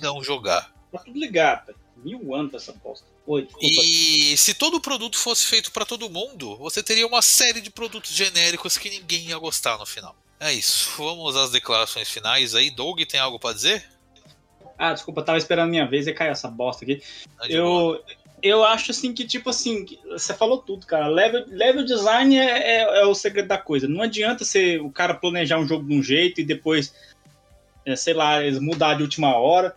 S5: não jogar.
S2: Tá tudo ligado, velho. Mil anos essa bosta. Oi.
S5: E se todo produto fosse feito pra todo mundo, você teria uma série de produtos genéricos que ninguém ia gostar no final. É isso. Vamos às declarações finais aí. Doug tem algo pra dizer?
S2: Ah, desculpa, eu tava esperando a minha vez e caiu essa bosta aqui.
S5: Tá boa.
S2: Eu, acho assim que, tipo assim, você falou tudo, cara. Level, level design é, é, é o segredo da coisa. Não adianta ser o cara planejar um jogo de um jeito e depois, é, sei lá, eles mudar de última hora.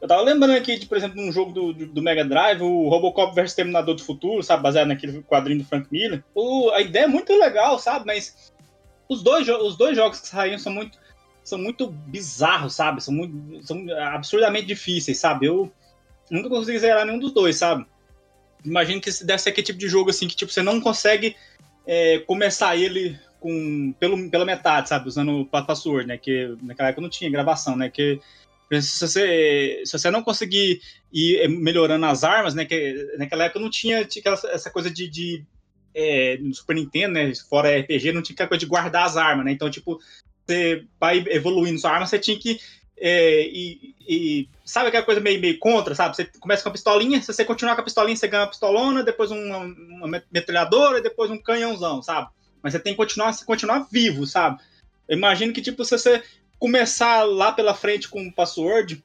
S2: Eu tava lembrando aqui, de, por exemplo, num jogo do, do, do Mega Drive, o Robocop vs Terminador do Futuro, sabe? Baseado naquele quadrinho do Frank Miller. O, a ideia é muito legal, sabe? Mas os dois, os dois jogos que saíram são muito, são muito bizarros, sabe? São, muito, são absurdamente difíceis, sabe? Eu nunca consegui zerar nenhum dos dois, sabe? Imagino que esse deve ser aquele tipo de jogo assim que tipo, você não consegue é, começar ele com pelo, pela metade, sabe? Usando password, né? Que naquela época não tinha gravação, né? Que se você, se você não conseguir ir é, melhorando as armas, né? Que naquela época não tinha, tinha essa coisa de, de é, no Super Nintendo, né? Fora RPG, não tinha aquela coisa de guardar as armas, né? Então, tipo, você vai evoluindo sua arma, você tinha que é, e, e- sabe aquela coisa meio, meio contra, sabe? Você começa com a pistolinha, se você continuar com a pistolinha, você ganha uma pistolona, depois uma, uma metralhadora, depois um canhãozão, sabe? Mas você tem que continuar, continuar vivo, sabe? Eu imagino que, tipo, se você começar lá pela frente com o password,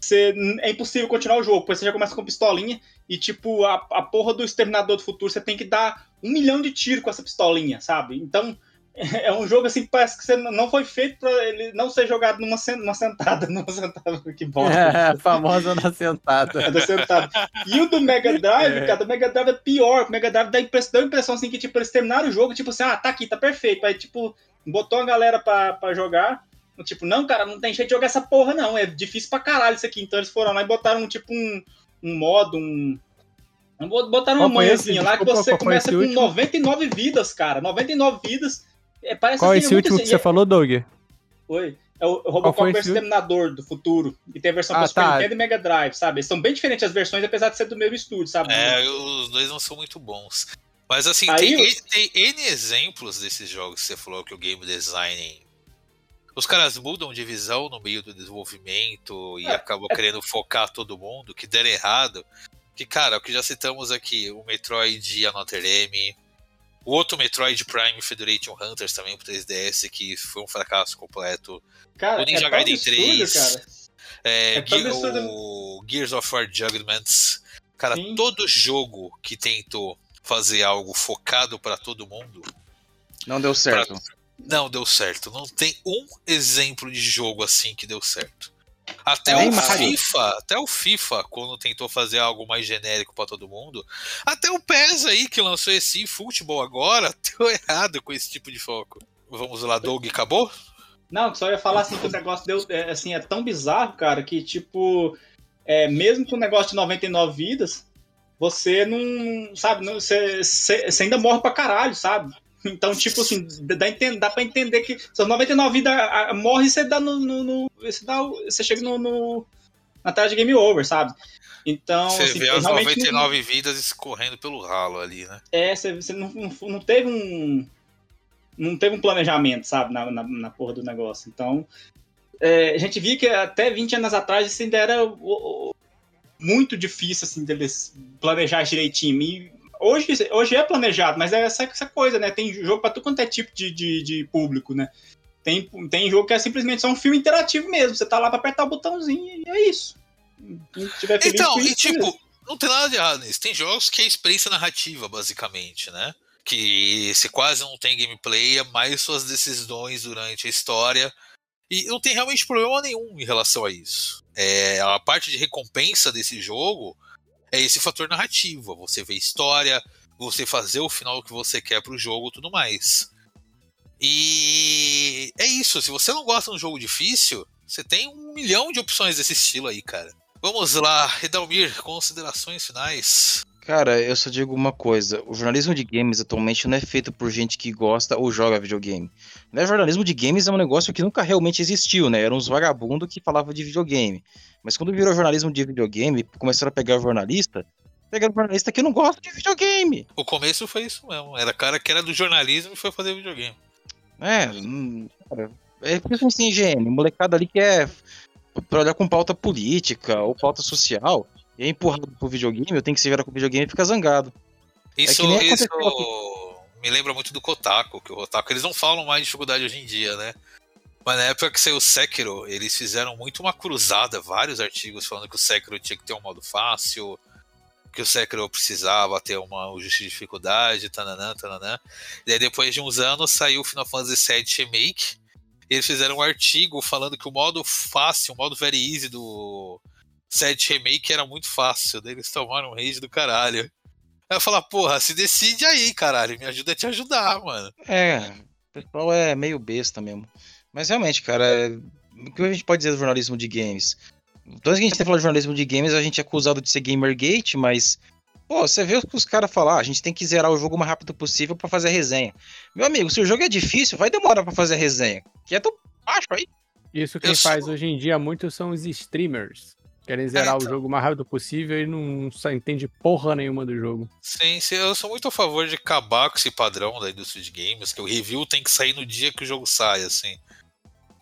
S2: você, é impossível continuar o jogo, porque você já começa com pistolinha e, tipo, a, a porra do Exterminador do Futuro, você tem que dar um milhão de tiros com essa pistolinha, sabe? Então, é um jogo assim que parece que você não foi feito pra ele não ser jogado numa, numa sentada, (laughs) numa sentada, que bosta.
S1: É, a famosa na sentada. (laughs)
S2: É da sentada. E o do Mega Drive, cara, o Mega Drive é pior. O Mega Drive dá a impressão, dá impressão assim que, tipo, eles terminaram o jogo, tipo assim, ah, tá aqui, tá perfeito. Aí, tipo, botou a galera pra, pra jogar. Tipo, não, cara, não tem jeito de jogar essa porra, não. É difícil pra caralho isso aqui. Então eles foram lá e botaram, tipo, um, um modo, um. Botaram uma manhãzinha lá que você começa com
S1: último?
S2: 99 vidas, cara. 99 vidas. É, parece
S1: Qual é esse último que
S2: assim,
S1: você
S2: é-
S1: falou, Doug?
S2: Oi. É o Robocop vs
S1: último?
S2: Exterminador do futuro. E tem a versão
S1: Ah,
S2: pro Super
S1: tá.
S2: Nintendo e Mega Drive, sabe? São bem diferentes as versões, apesar de ser do mesmo estúdio, sabe?
S5: É, os dois não são muito bons. Mas assim,
S2: Aí
S5: tem,
S2: eu-
S5: N- tem N exemplos desses jogos que você falou que o game design. Os caras mudam de visão no meio do desenvolvimento e
S2: É,
S5: acabam querendo focar todo mundo, que deram errado. Que, cara, o que já citamos aqui, o Metroid e a Notre Dame, o outro Metroid Prime Federation Hunters também pro 3DS, que foi um fracasso completo.
S2: Cara,
S5: O Ninja
S2: é
S5: Gaiden
S2: absurdo,
S5: 3,
S2: cara.
S5: É,
S2: É
S5: Ge- o Gears of War Judgments. Cara,
S2: Sim.
S5: todo jogo que tentou fazer algo focado pra todo mundo
S6: Não deu certo.
S5: não deu certo. Não tem um exemplo de jogo assim que deu certo. Até
S6: Nem
S5: o
S6: Mario.
S5: FIFA, até o FIFA, quando tentou fazer algo mais genérico pra todo mundo, até o PES aí que lançou esse futebol agora, (laughs) deu errado com esse tipo de foco. Vamos lá, Doug, acabou?
S2: Não, só ia falar assim que o negócio deu, é, assim, é tão bizarro, cara, que tipo, é, mesmo com o negócio de 99 vidas, você não, sabe, não, você, você, você ainda morre pra caralho, sabe? Então, tipo assim, dá, dá pra entender que são 99 vidas, a- a- morre e você dá no. no- no- você, dá, você chega no, no- na tela de game over, sabe? Então,
S5: Você
S2: assim,
S5: vê as
S2: realmente não-
S5: 99 vidas escorrendo pelo ralo ali, né?
S2: é, você, você não, não, não teve um. Não teve um planejamento, sabe, na, na, na porra do negócio. Então, é, a gente via que até 20 anos atrás isso ainda era o- o- muito difícil, assim, deles planejar direitinho. E hoje, hoje é planejado, mas é essa, essa coisa, né? Tem jogo pra tudo quanto é tipo de, de, de público, né? Tem, tem jogo que é simplesmente só um filme interativo mesmo. Você tá lá pra apertar o botãozinho e é isso.
S5: Então, e tipo, não tem nada de errado nisso. Tem jogos que é experiência narrativa, basicamente, né? Que se quase não tem gameplay, é mais suas decisões durante a história. E não tem realmente problema nenhum em relação a isso. É, a parte de recompensa desse jogo é esse fator narrativo. Você vê história, você fazer o final que você quer pro jogo tudo mais. E é isso. Se você não gosta de um jogo difícil, você tem um milhão de opções desse estilo aí, cara. Vamos lá, Redalmir, considerações finais.
S6: Cara, eu só digo uma coisa: o jornalismo de games atualmente não é feito por gente que gosta ou joga videogame. Né? Jornalismo de games é um negócio que nunca realmente existiu, né? Eram uns vagabundos que falavam de videogame. Mas quando virou jornalismo de videogame, começaram a pegar jornalista, pegaram jornalista que não gosta de videogame.
S5: O começo foi isso mesmo. Era cara que era do jornalismo e foi fazer videogame.
S6: É, hum, cara, é isso assim, GM, molecada ali que é pra olhar com pauta política ou pauta social, e é empurrado pro videogame, eu tenho que se virar com o videogame e ficar zangado.
S5: Isso,
S6: que nem
S5: isso me lembra muito do Kotaku, que o Kotaku eles não falam mais de dificuldade hoje em dia, né? Mas na época que saiu o Sekiro, eles fizeram muito uma cruzada, vários artigos falando que o Sekiro tinha que ter um modo fácil, que o Sekiro precisava ter uma justa dificuldade, tananã, tananã. E aí depois de uns anos saiu o Final Fantasy VII Remake, e eles fizeram um artigo falando que o modo fácil, o modo very easy do 7 Remake era muito fácil, daí eles tomaram um rage do caralho. Aí eu falar, porra, se decide aí, caralho, me ajuda a te ajudar, mano.
S6: É, o pessoal é meio besta mesmo. Mas realmente, cara, é- o que a gente pode dizer do jornalismo de games? Toda vez que a gente tá falando de jornalismo de games, a gente é acusado de ser Gamergate, mas. Pô, você vê os caras falar, "Ah, a gente tem que zerar o jogo o mais rápido possível pra fazer a resenha. Meu amigo, se o jogo é difícil, vai demorar pra fazer a resenha. Que é tão baixo aí.
S1: Isso quem
S5: Eu sou-
S1: faz hoje em dia muito são os streamers. Querem zerar
S5: então.
S1: o jogo o mais rápido possível e não só entende porra nenhuma do jogo.
S5: Sim, sim, eu sou muito a favor de acabar com esse padrão da indústria de games, que o review tem que sair no dia que o jogo sai, assim.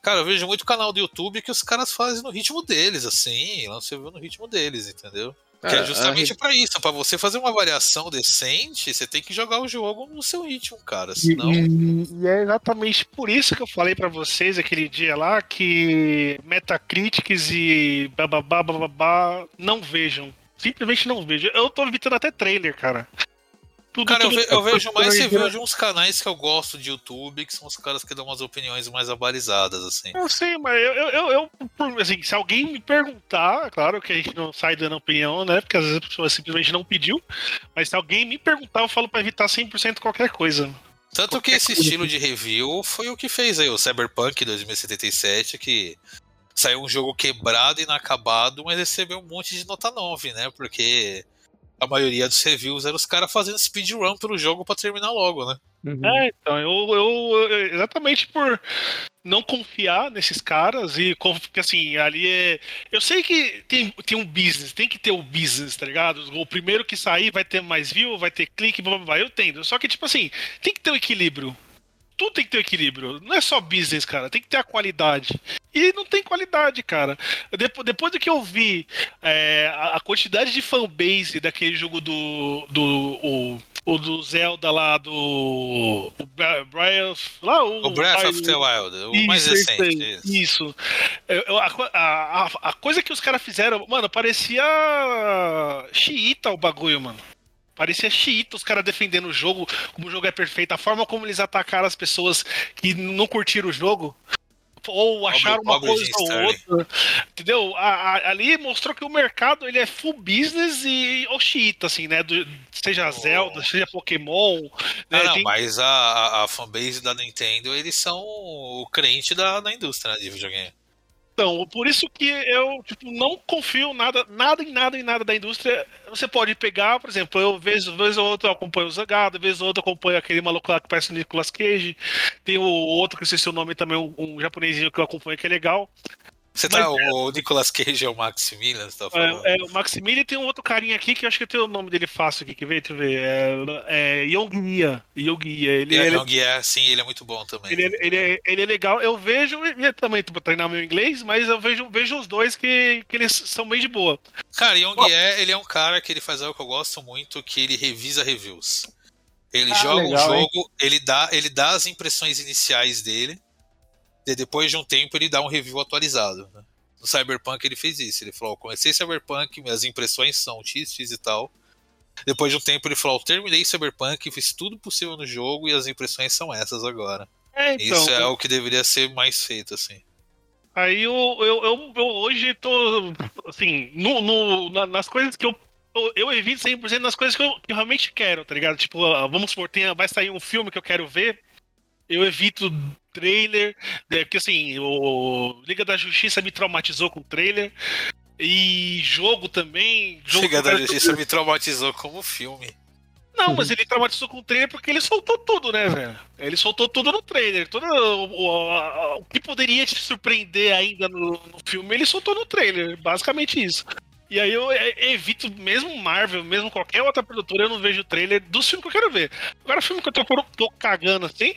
S5: Cara, eu vejo muito canal do YouTube que os caras fazem no ritmo deles, assim, lançam review no ritmo deles, entendeu? que é justamente
S6: a
S5: pra isso, pra você fazer uma variação decente, você tem que jogar o jogo no seu ritmo, cara,
S7: E,
S5: senão...
S7: e- e é exatamente por isso que eu falei pra vocês aquele dia lá que Metacritics e bababá, bababá não vejam. Simplesmente não vejam. Eu tô evitando até trailer, cara. Tudo,
S5: Cara, eu,
S7: tudo-
S5: ve- eu vejo mais
S7: tudo-
S5: review de uns canais que eu gosto de YouTube, que são os caras que dão umas opiniões mais abalizadas, assim.
S7: Eu sei, mas eu, eu, eu, eu, por- assim, se alguém me perguntar, claro que a gente não sai dando opinião, né? Porque às vezes a pessoa simplesmente não pediu. Mas se alguém me perguntar, eu falo pra evitar 100% qualquer coisa.
S5: Tanto que esse estilo de review foi o que fez aí o Cyberpunk 2077, que saiu um jogo quebrado e inacabado, mas recebeu um monte de nota 9, né? Porque a maioria dos reviews eram os caras fazendo speedrun pelo jogo pra terminar logo, né?
S1: Uhum.
S7: É, então, eu, eu, exatamente por não confiar nesses caras e porque assim, ali é. Eu sei que tem, tem um business, tem que ter o business, tá ligado? O primeiro que sair vai ter mais view, vai ter clique, blá blá blá. Eu entendo. Só que, tipo assim, tem que ter o equilíbrio. Tudo tem que ter equilíbrio. Não é só business, cara. Tem que ter a qualidade. E não tem qualidade, cara. Depois, depois do que eu vi é, a, quantidade de fanbase daquele jogo do. do o, o do Zelda lá do. O Brian. Lá, o,
S5: O Breath of the Wild, o mais
S7: isso,
S5: recente.
S7: isso,
S5: isso.
S7: isso. Eu- a- a- a coisa que os caras fizeram, mano, parecia xiita o bagulho, mano. Parecia xiita os caras defendendo o jogo, como o jogo é perfeito, a forma como eles atacaram as pessoas que não curtiram o jogo. Ou acharam uma coisa ou outra. Entendeu? A- a- ali mostrou que o mercado ele é full business e ou xiita, assim, né? Do- seja
S5: Oh.
S7: Zelda, seja Pokémon. né?
S5: Ah, não,
S7: Tem-
S5: mas a, a, a fanbase da Nintendo, eles são o crente da, da indústria né, de videogame.
S7: Então, por isso que eu tipo, não confio nada, nada em nada em nada da indústria. Você pode pegar, por exemplo, eu vez, vez ou outra eu acompanho o Zangado, vez ou outra eu acompanho aquele maluco lá que parece o Nicolas Cage. Tem o outro que eu sei se o nome também, um, um japonesinho que eu acompanho que é legal.
S5: Você
S7: Mas
S5: tá, o Nicolas Cage é o Maximilian, você tá falando?
S7: É, é, o Maximilian tem um outro carinha aqui que eu acho que tem o nome dele fácil aqui, que vê, deixa eu ver. É, é Yonguia. Yonguia. Ele,
S5: é,
S7: ele,
S5: Young é, sim, ele é muito bom também.
S7: ele, ele, é, ele é legal. Eu vejo, e é também pra treinar meu inglês, mas eu vejo, vejo os dois que, que eles são bem de boa.
S5: Cara, Young é, ele é um cara que ele faz algo que eu gosto muito, que ele revisa reviews. Ele
S1: Ah,
S5: joga
S1: legal,
S5: um
S1: hein?
S5: jogo, ele dá, ele dá as impressões iniciais dele, depois de um tempo ele dá um review atualizado. né? No Cyberpunk ele fez isso. Ele falou: "Eu comecei Cyberpunk, minhas impressões são X, X e tal. Depois de um tempo ele falou: "Eu terminei Cyberpunk, fiz tudo possível no jogo e as impressões são essas agora.
S7: É, então.
S5: Isso é o que deveria ser mais feito, assim.
S7: Aí eu, eu, eu, eu hoje tô, assim, no, no- na- nas coisas que eu. Eu, eu evito 100% nas coisas que eu, que eu realmente quero, tá ligado? Tipo, ah, vamos supor, tem, vai sair um filme que eu quero ver, eu evito trailer, né, porque assim, o Liga da Justiça me traumatizou com trailer, e jogo também. Jogo
S5: Liga da Justiça me traumatizou como filme.
S7: Não, mas ele traumatizou com o trailer porque ele soltou tudo, né, velho? Ele soltou tudo no trailer. Todo o, o- o que poderia te surpreender ainda no, no filme, ele soltou no trailer. Basicamente isso. E aí eu e- evito, mesmo Marvel, mesmo qualquer outra produtora, eu não vejo o trailer dos filmes que eu quero ver. Agora, filme que eu tô, tô cagando assim,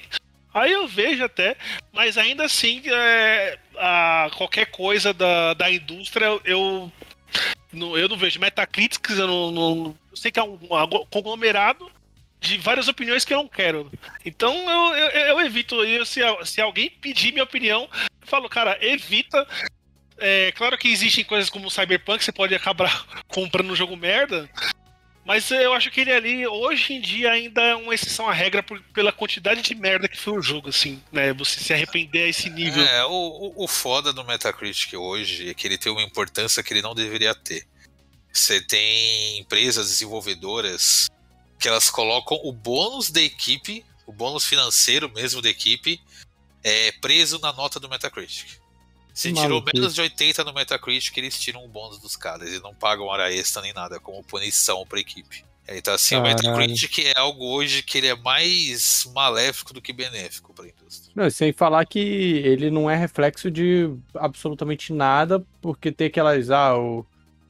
S7: aí eu vejo até, mas ainda assim, é, a, qualquer coisa da, da indústria, eu não, eu não vejo Metacritics, eu não, não- eu sei que é um, um conglomerado de várias opiniões que eu não quero. Então eu, eu, eu evito. Eu, se, se alguém pedir minha opinião, eu falo, cara, evita. É, claro que existem coisas como Cyberpunk, você pode acabar (laughs) comprando um jogo merda. Mas eu acho que ele ali, hoje em dia, ainda é uma exceção à regra por- pela quantidade de merda que foi o jogo, assim, né? Você se arrepender a esse nível.
S5: É, o, o, foda do Metacritic hoje é que ele tem uma importância que ele não deveria ter. Você tem empresas desenvolvedoras que elas colocam o bônus da equipe, o bônus financeiro mesmo da equipe, é preso na nota do Metacritic. Se tirou
S1: Maluquice.
S5: menos de 80 no Metacritic, eles tiram o bônus dos caras. Eles não pagam hora extra nem nada, como punição pra equipe. É, Então, assim,
S1: Caralho.
S5: o Metacritic é algo hoje que ele é mais maléfico do que benéfico pra indústria.
S1: Não, sem falar que ele não é reflexo de absolutamente nada, porque tem aquelas. Ah, o,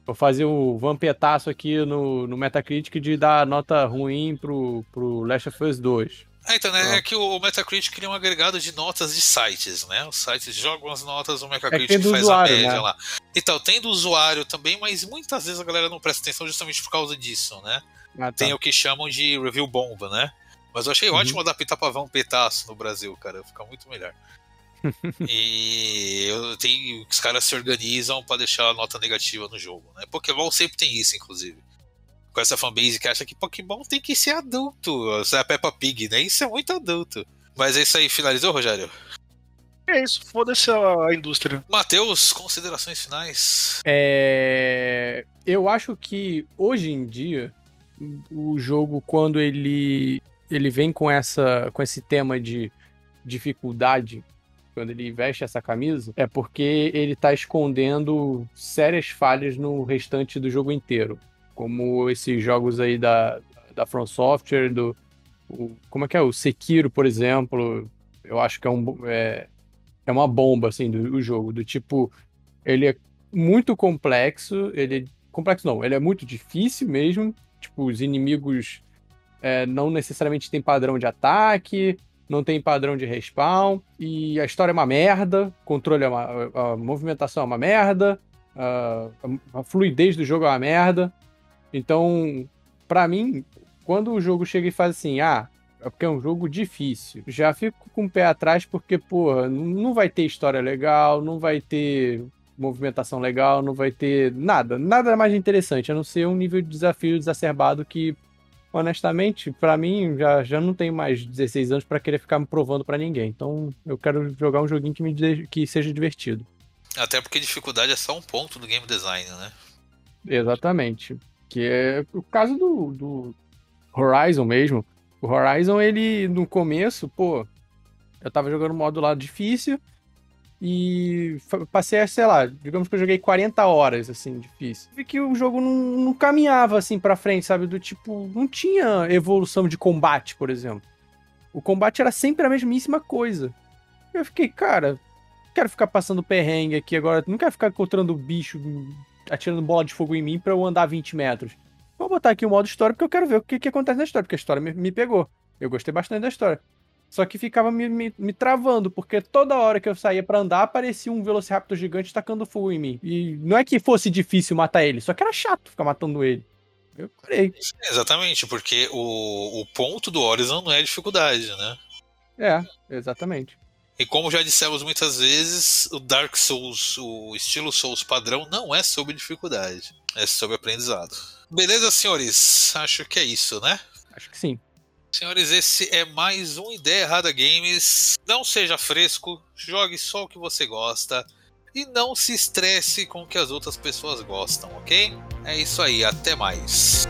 S1: vou fazer o vampetaço aqui no, no Metacritic de dar nota ruim pro, pro Last of Us 2.
S5: É, então, né, é que o Metacritic é um agregado de notas de sites, né? Os sites jogam as notas, o
S1: É
S5: Metacritic
S1: do
S5: faz
S1: usuário,
S5: a média
S1: né?
S5: lá. Então, tem do usuário também, mas muitas vezes a galera não presta atenção justamente por causa disso, né?
S1: Ah, tá.
S5: Tem o que chamam de review bomba, né? Mas eu achei
S1: Uhum.
S5: ótimo adaptar pra vampetaço no Brasil, cara. Fica muito melhor. (laughs) e eu tenho, os caras se organizam pra deixar a nota negativa no jogo, né? Pokémon sempre tem isso, inclusive. Com essa fanbase que acha que Pokémon tem que ser adulto. É a Peppa Pig, né? Isso é muito adulto. Mas é isso aí, finalizou, Rogério?
S7: É isso, foda-se a indústria.
S5: Matheus, considerações finais.
S1: É, Eu acho que hoje em dia o jogo quando ele ele vem com essa com esse tema de dificuldade, quando ele veste essa camisa, é porque ele tá escondendo sérias falhas no restante do jogo inteiro, como esses jogos aí da da From Software, do O, como é que é? O Sekiro, por exemplo, eu acho que é, um, é, é uma bomba, assim, do, do jogo. Do tipo, ele é muito complexo, ele... Complexo não, ele é muito difícil mesmo. Tipo, os inimigos é, não necessariamente têm padrão de ataque, não tem padrão de respawn, e a história é uma merda, controle é uma... a movimentação é uma merda, a, a fluidez do jogo é uma merda. Então, para mim, quando o jogo chega e faz assim, ah, é porque é um jogo difícil. Já fico com o pé atrás porque, porra, não vai ter história legal, não vai ter movimentação legal, não vai ter nada, nada mais interessante, a não ser um nível de desafio exacerbado que, honestamente, para mim, já, já não tenho mais 16 anos para querer ficar me provando para ninguém. Então, eu quero jogar um joguinho que, me, que seja divertido.
S5: Até porque dificuldade é só um ponto do game design, né?
S1: Exatamente. Que é o caso do, do Horizon mesmo. O Horizon, ele, no começo, pô, eu tava jogando modo lá difícil e passei, sei lá, digamos que eu joguei 40 horas, assim, difícil. Vi que o jogo não, não caminhava, assim, pra frente, sabe? Do tipo, não tinha evolução de combate, por exemplo. O combate era sempre a mesmíssima coisa. Eu fiquei, cara, quero ficar passando perrengue aqui agora, não quero ficar encontrando bicho atirando bola de fogo em mim pra eu andar 20 metros. Vou botar aqui o modo história porque eu quero ver o que, que acontece na história, porque a história me, me pegou. Eu gostei bastante da história. Só que ficava me, me, me, travando, porque toda hora que eu saía para andar, aparecia um Velociraptor gigante tacando fogo em mim. E não é que fosse difícil matar ele, só que era chato ficar matando ele. Eu parei.
S5: Exatamente, porque o, o ponto do Horizon não é dificuldade, né?
S1: É, exatamente.
S5: E como já dissemos muitas vezes, o Dark Souls, o estilo Souls padrão, não é sobre dificuldade, é sobre aprendizado. Beleza, senhores? Acho que é isso, né?
S1: Acho que sim.
S5: Senhores, esse é mais um Ideia Errada Games. Não seja fresco, jogue só o que você gosta e não se estresse com o que as outras pessoas gostam, ok? É isso aí, até mais.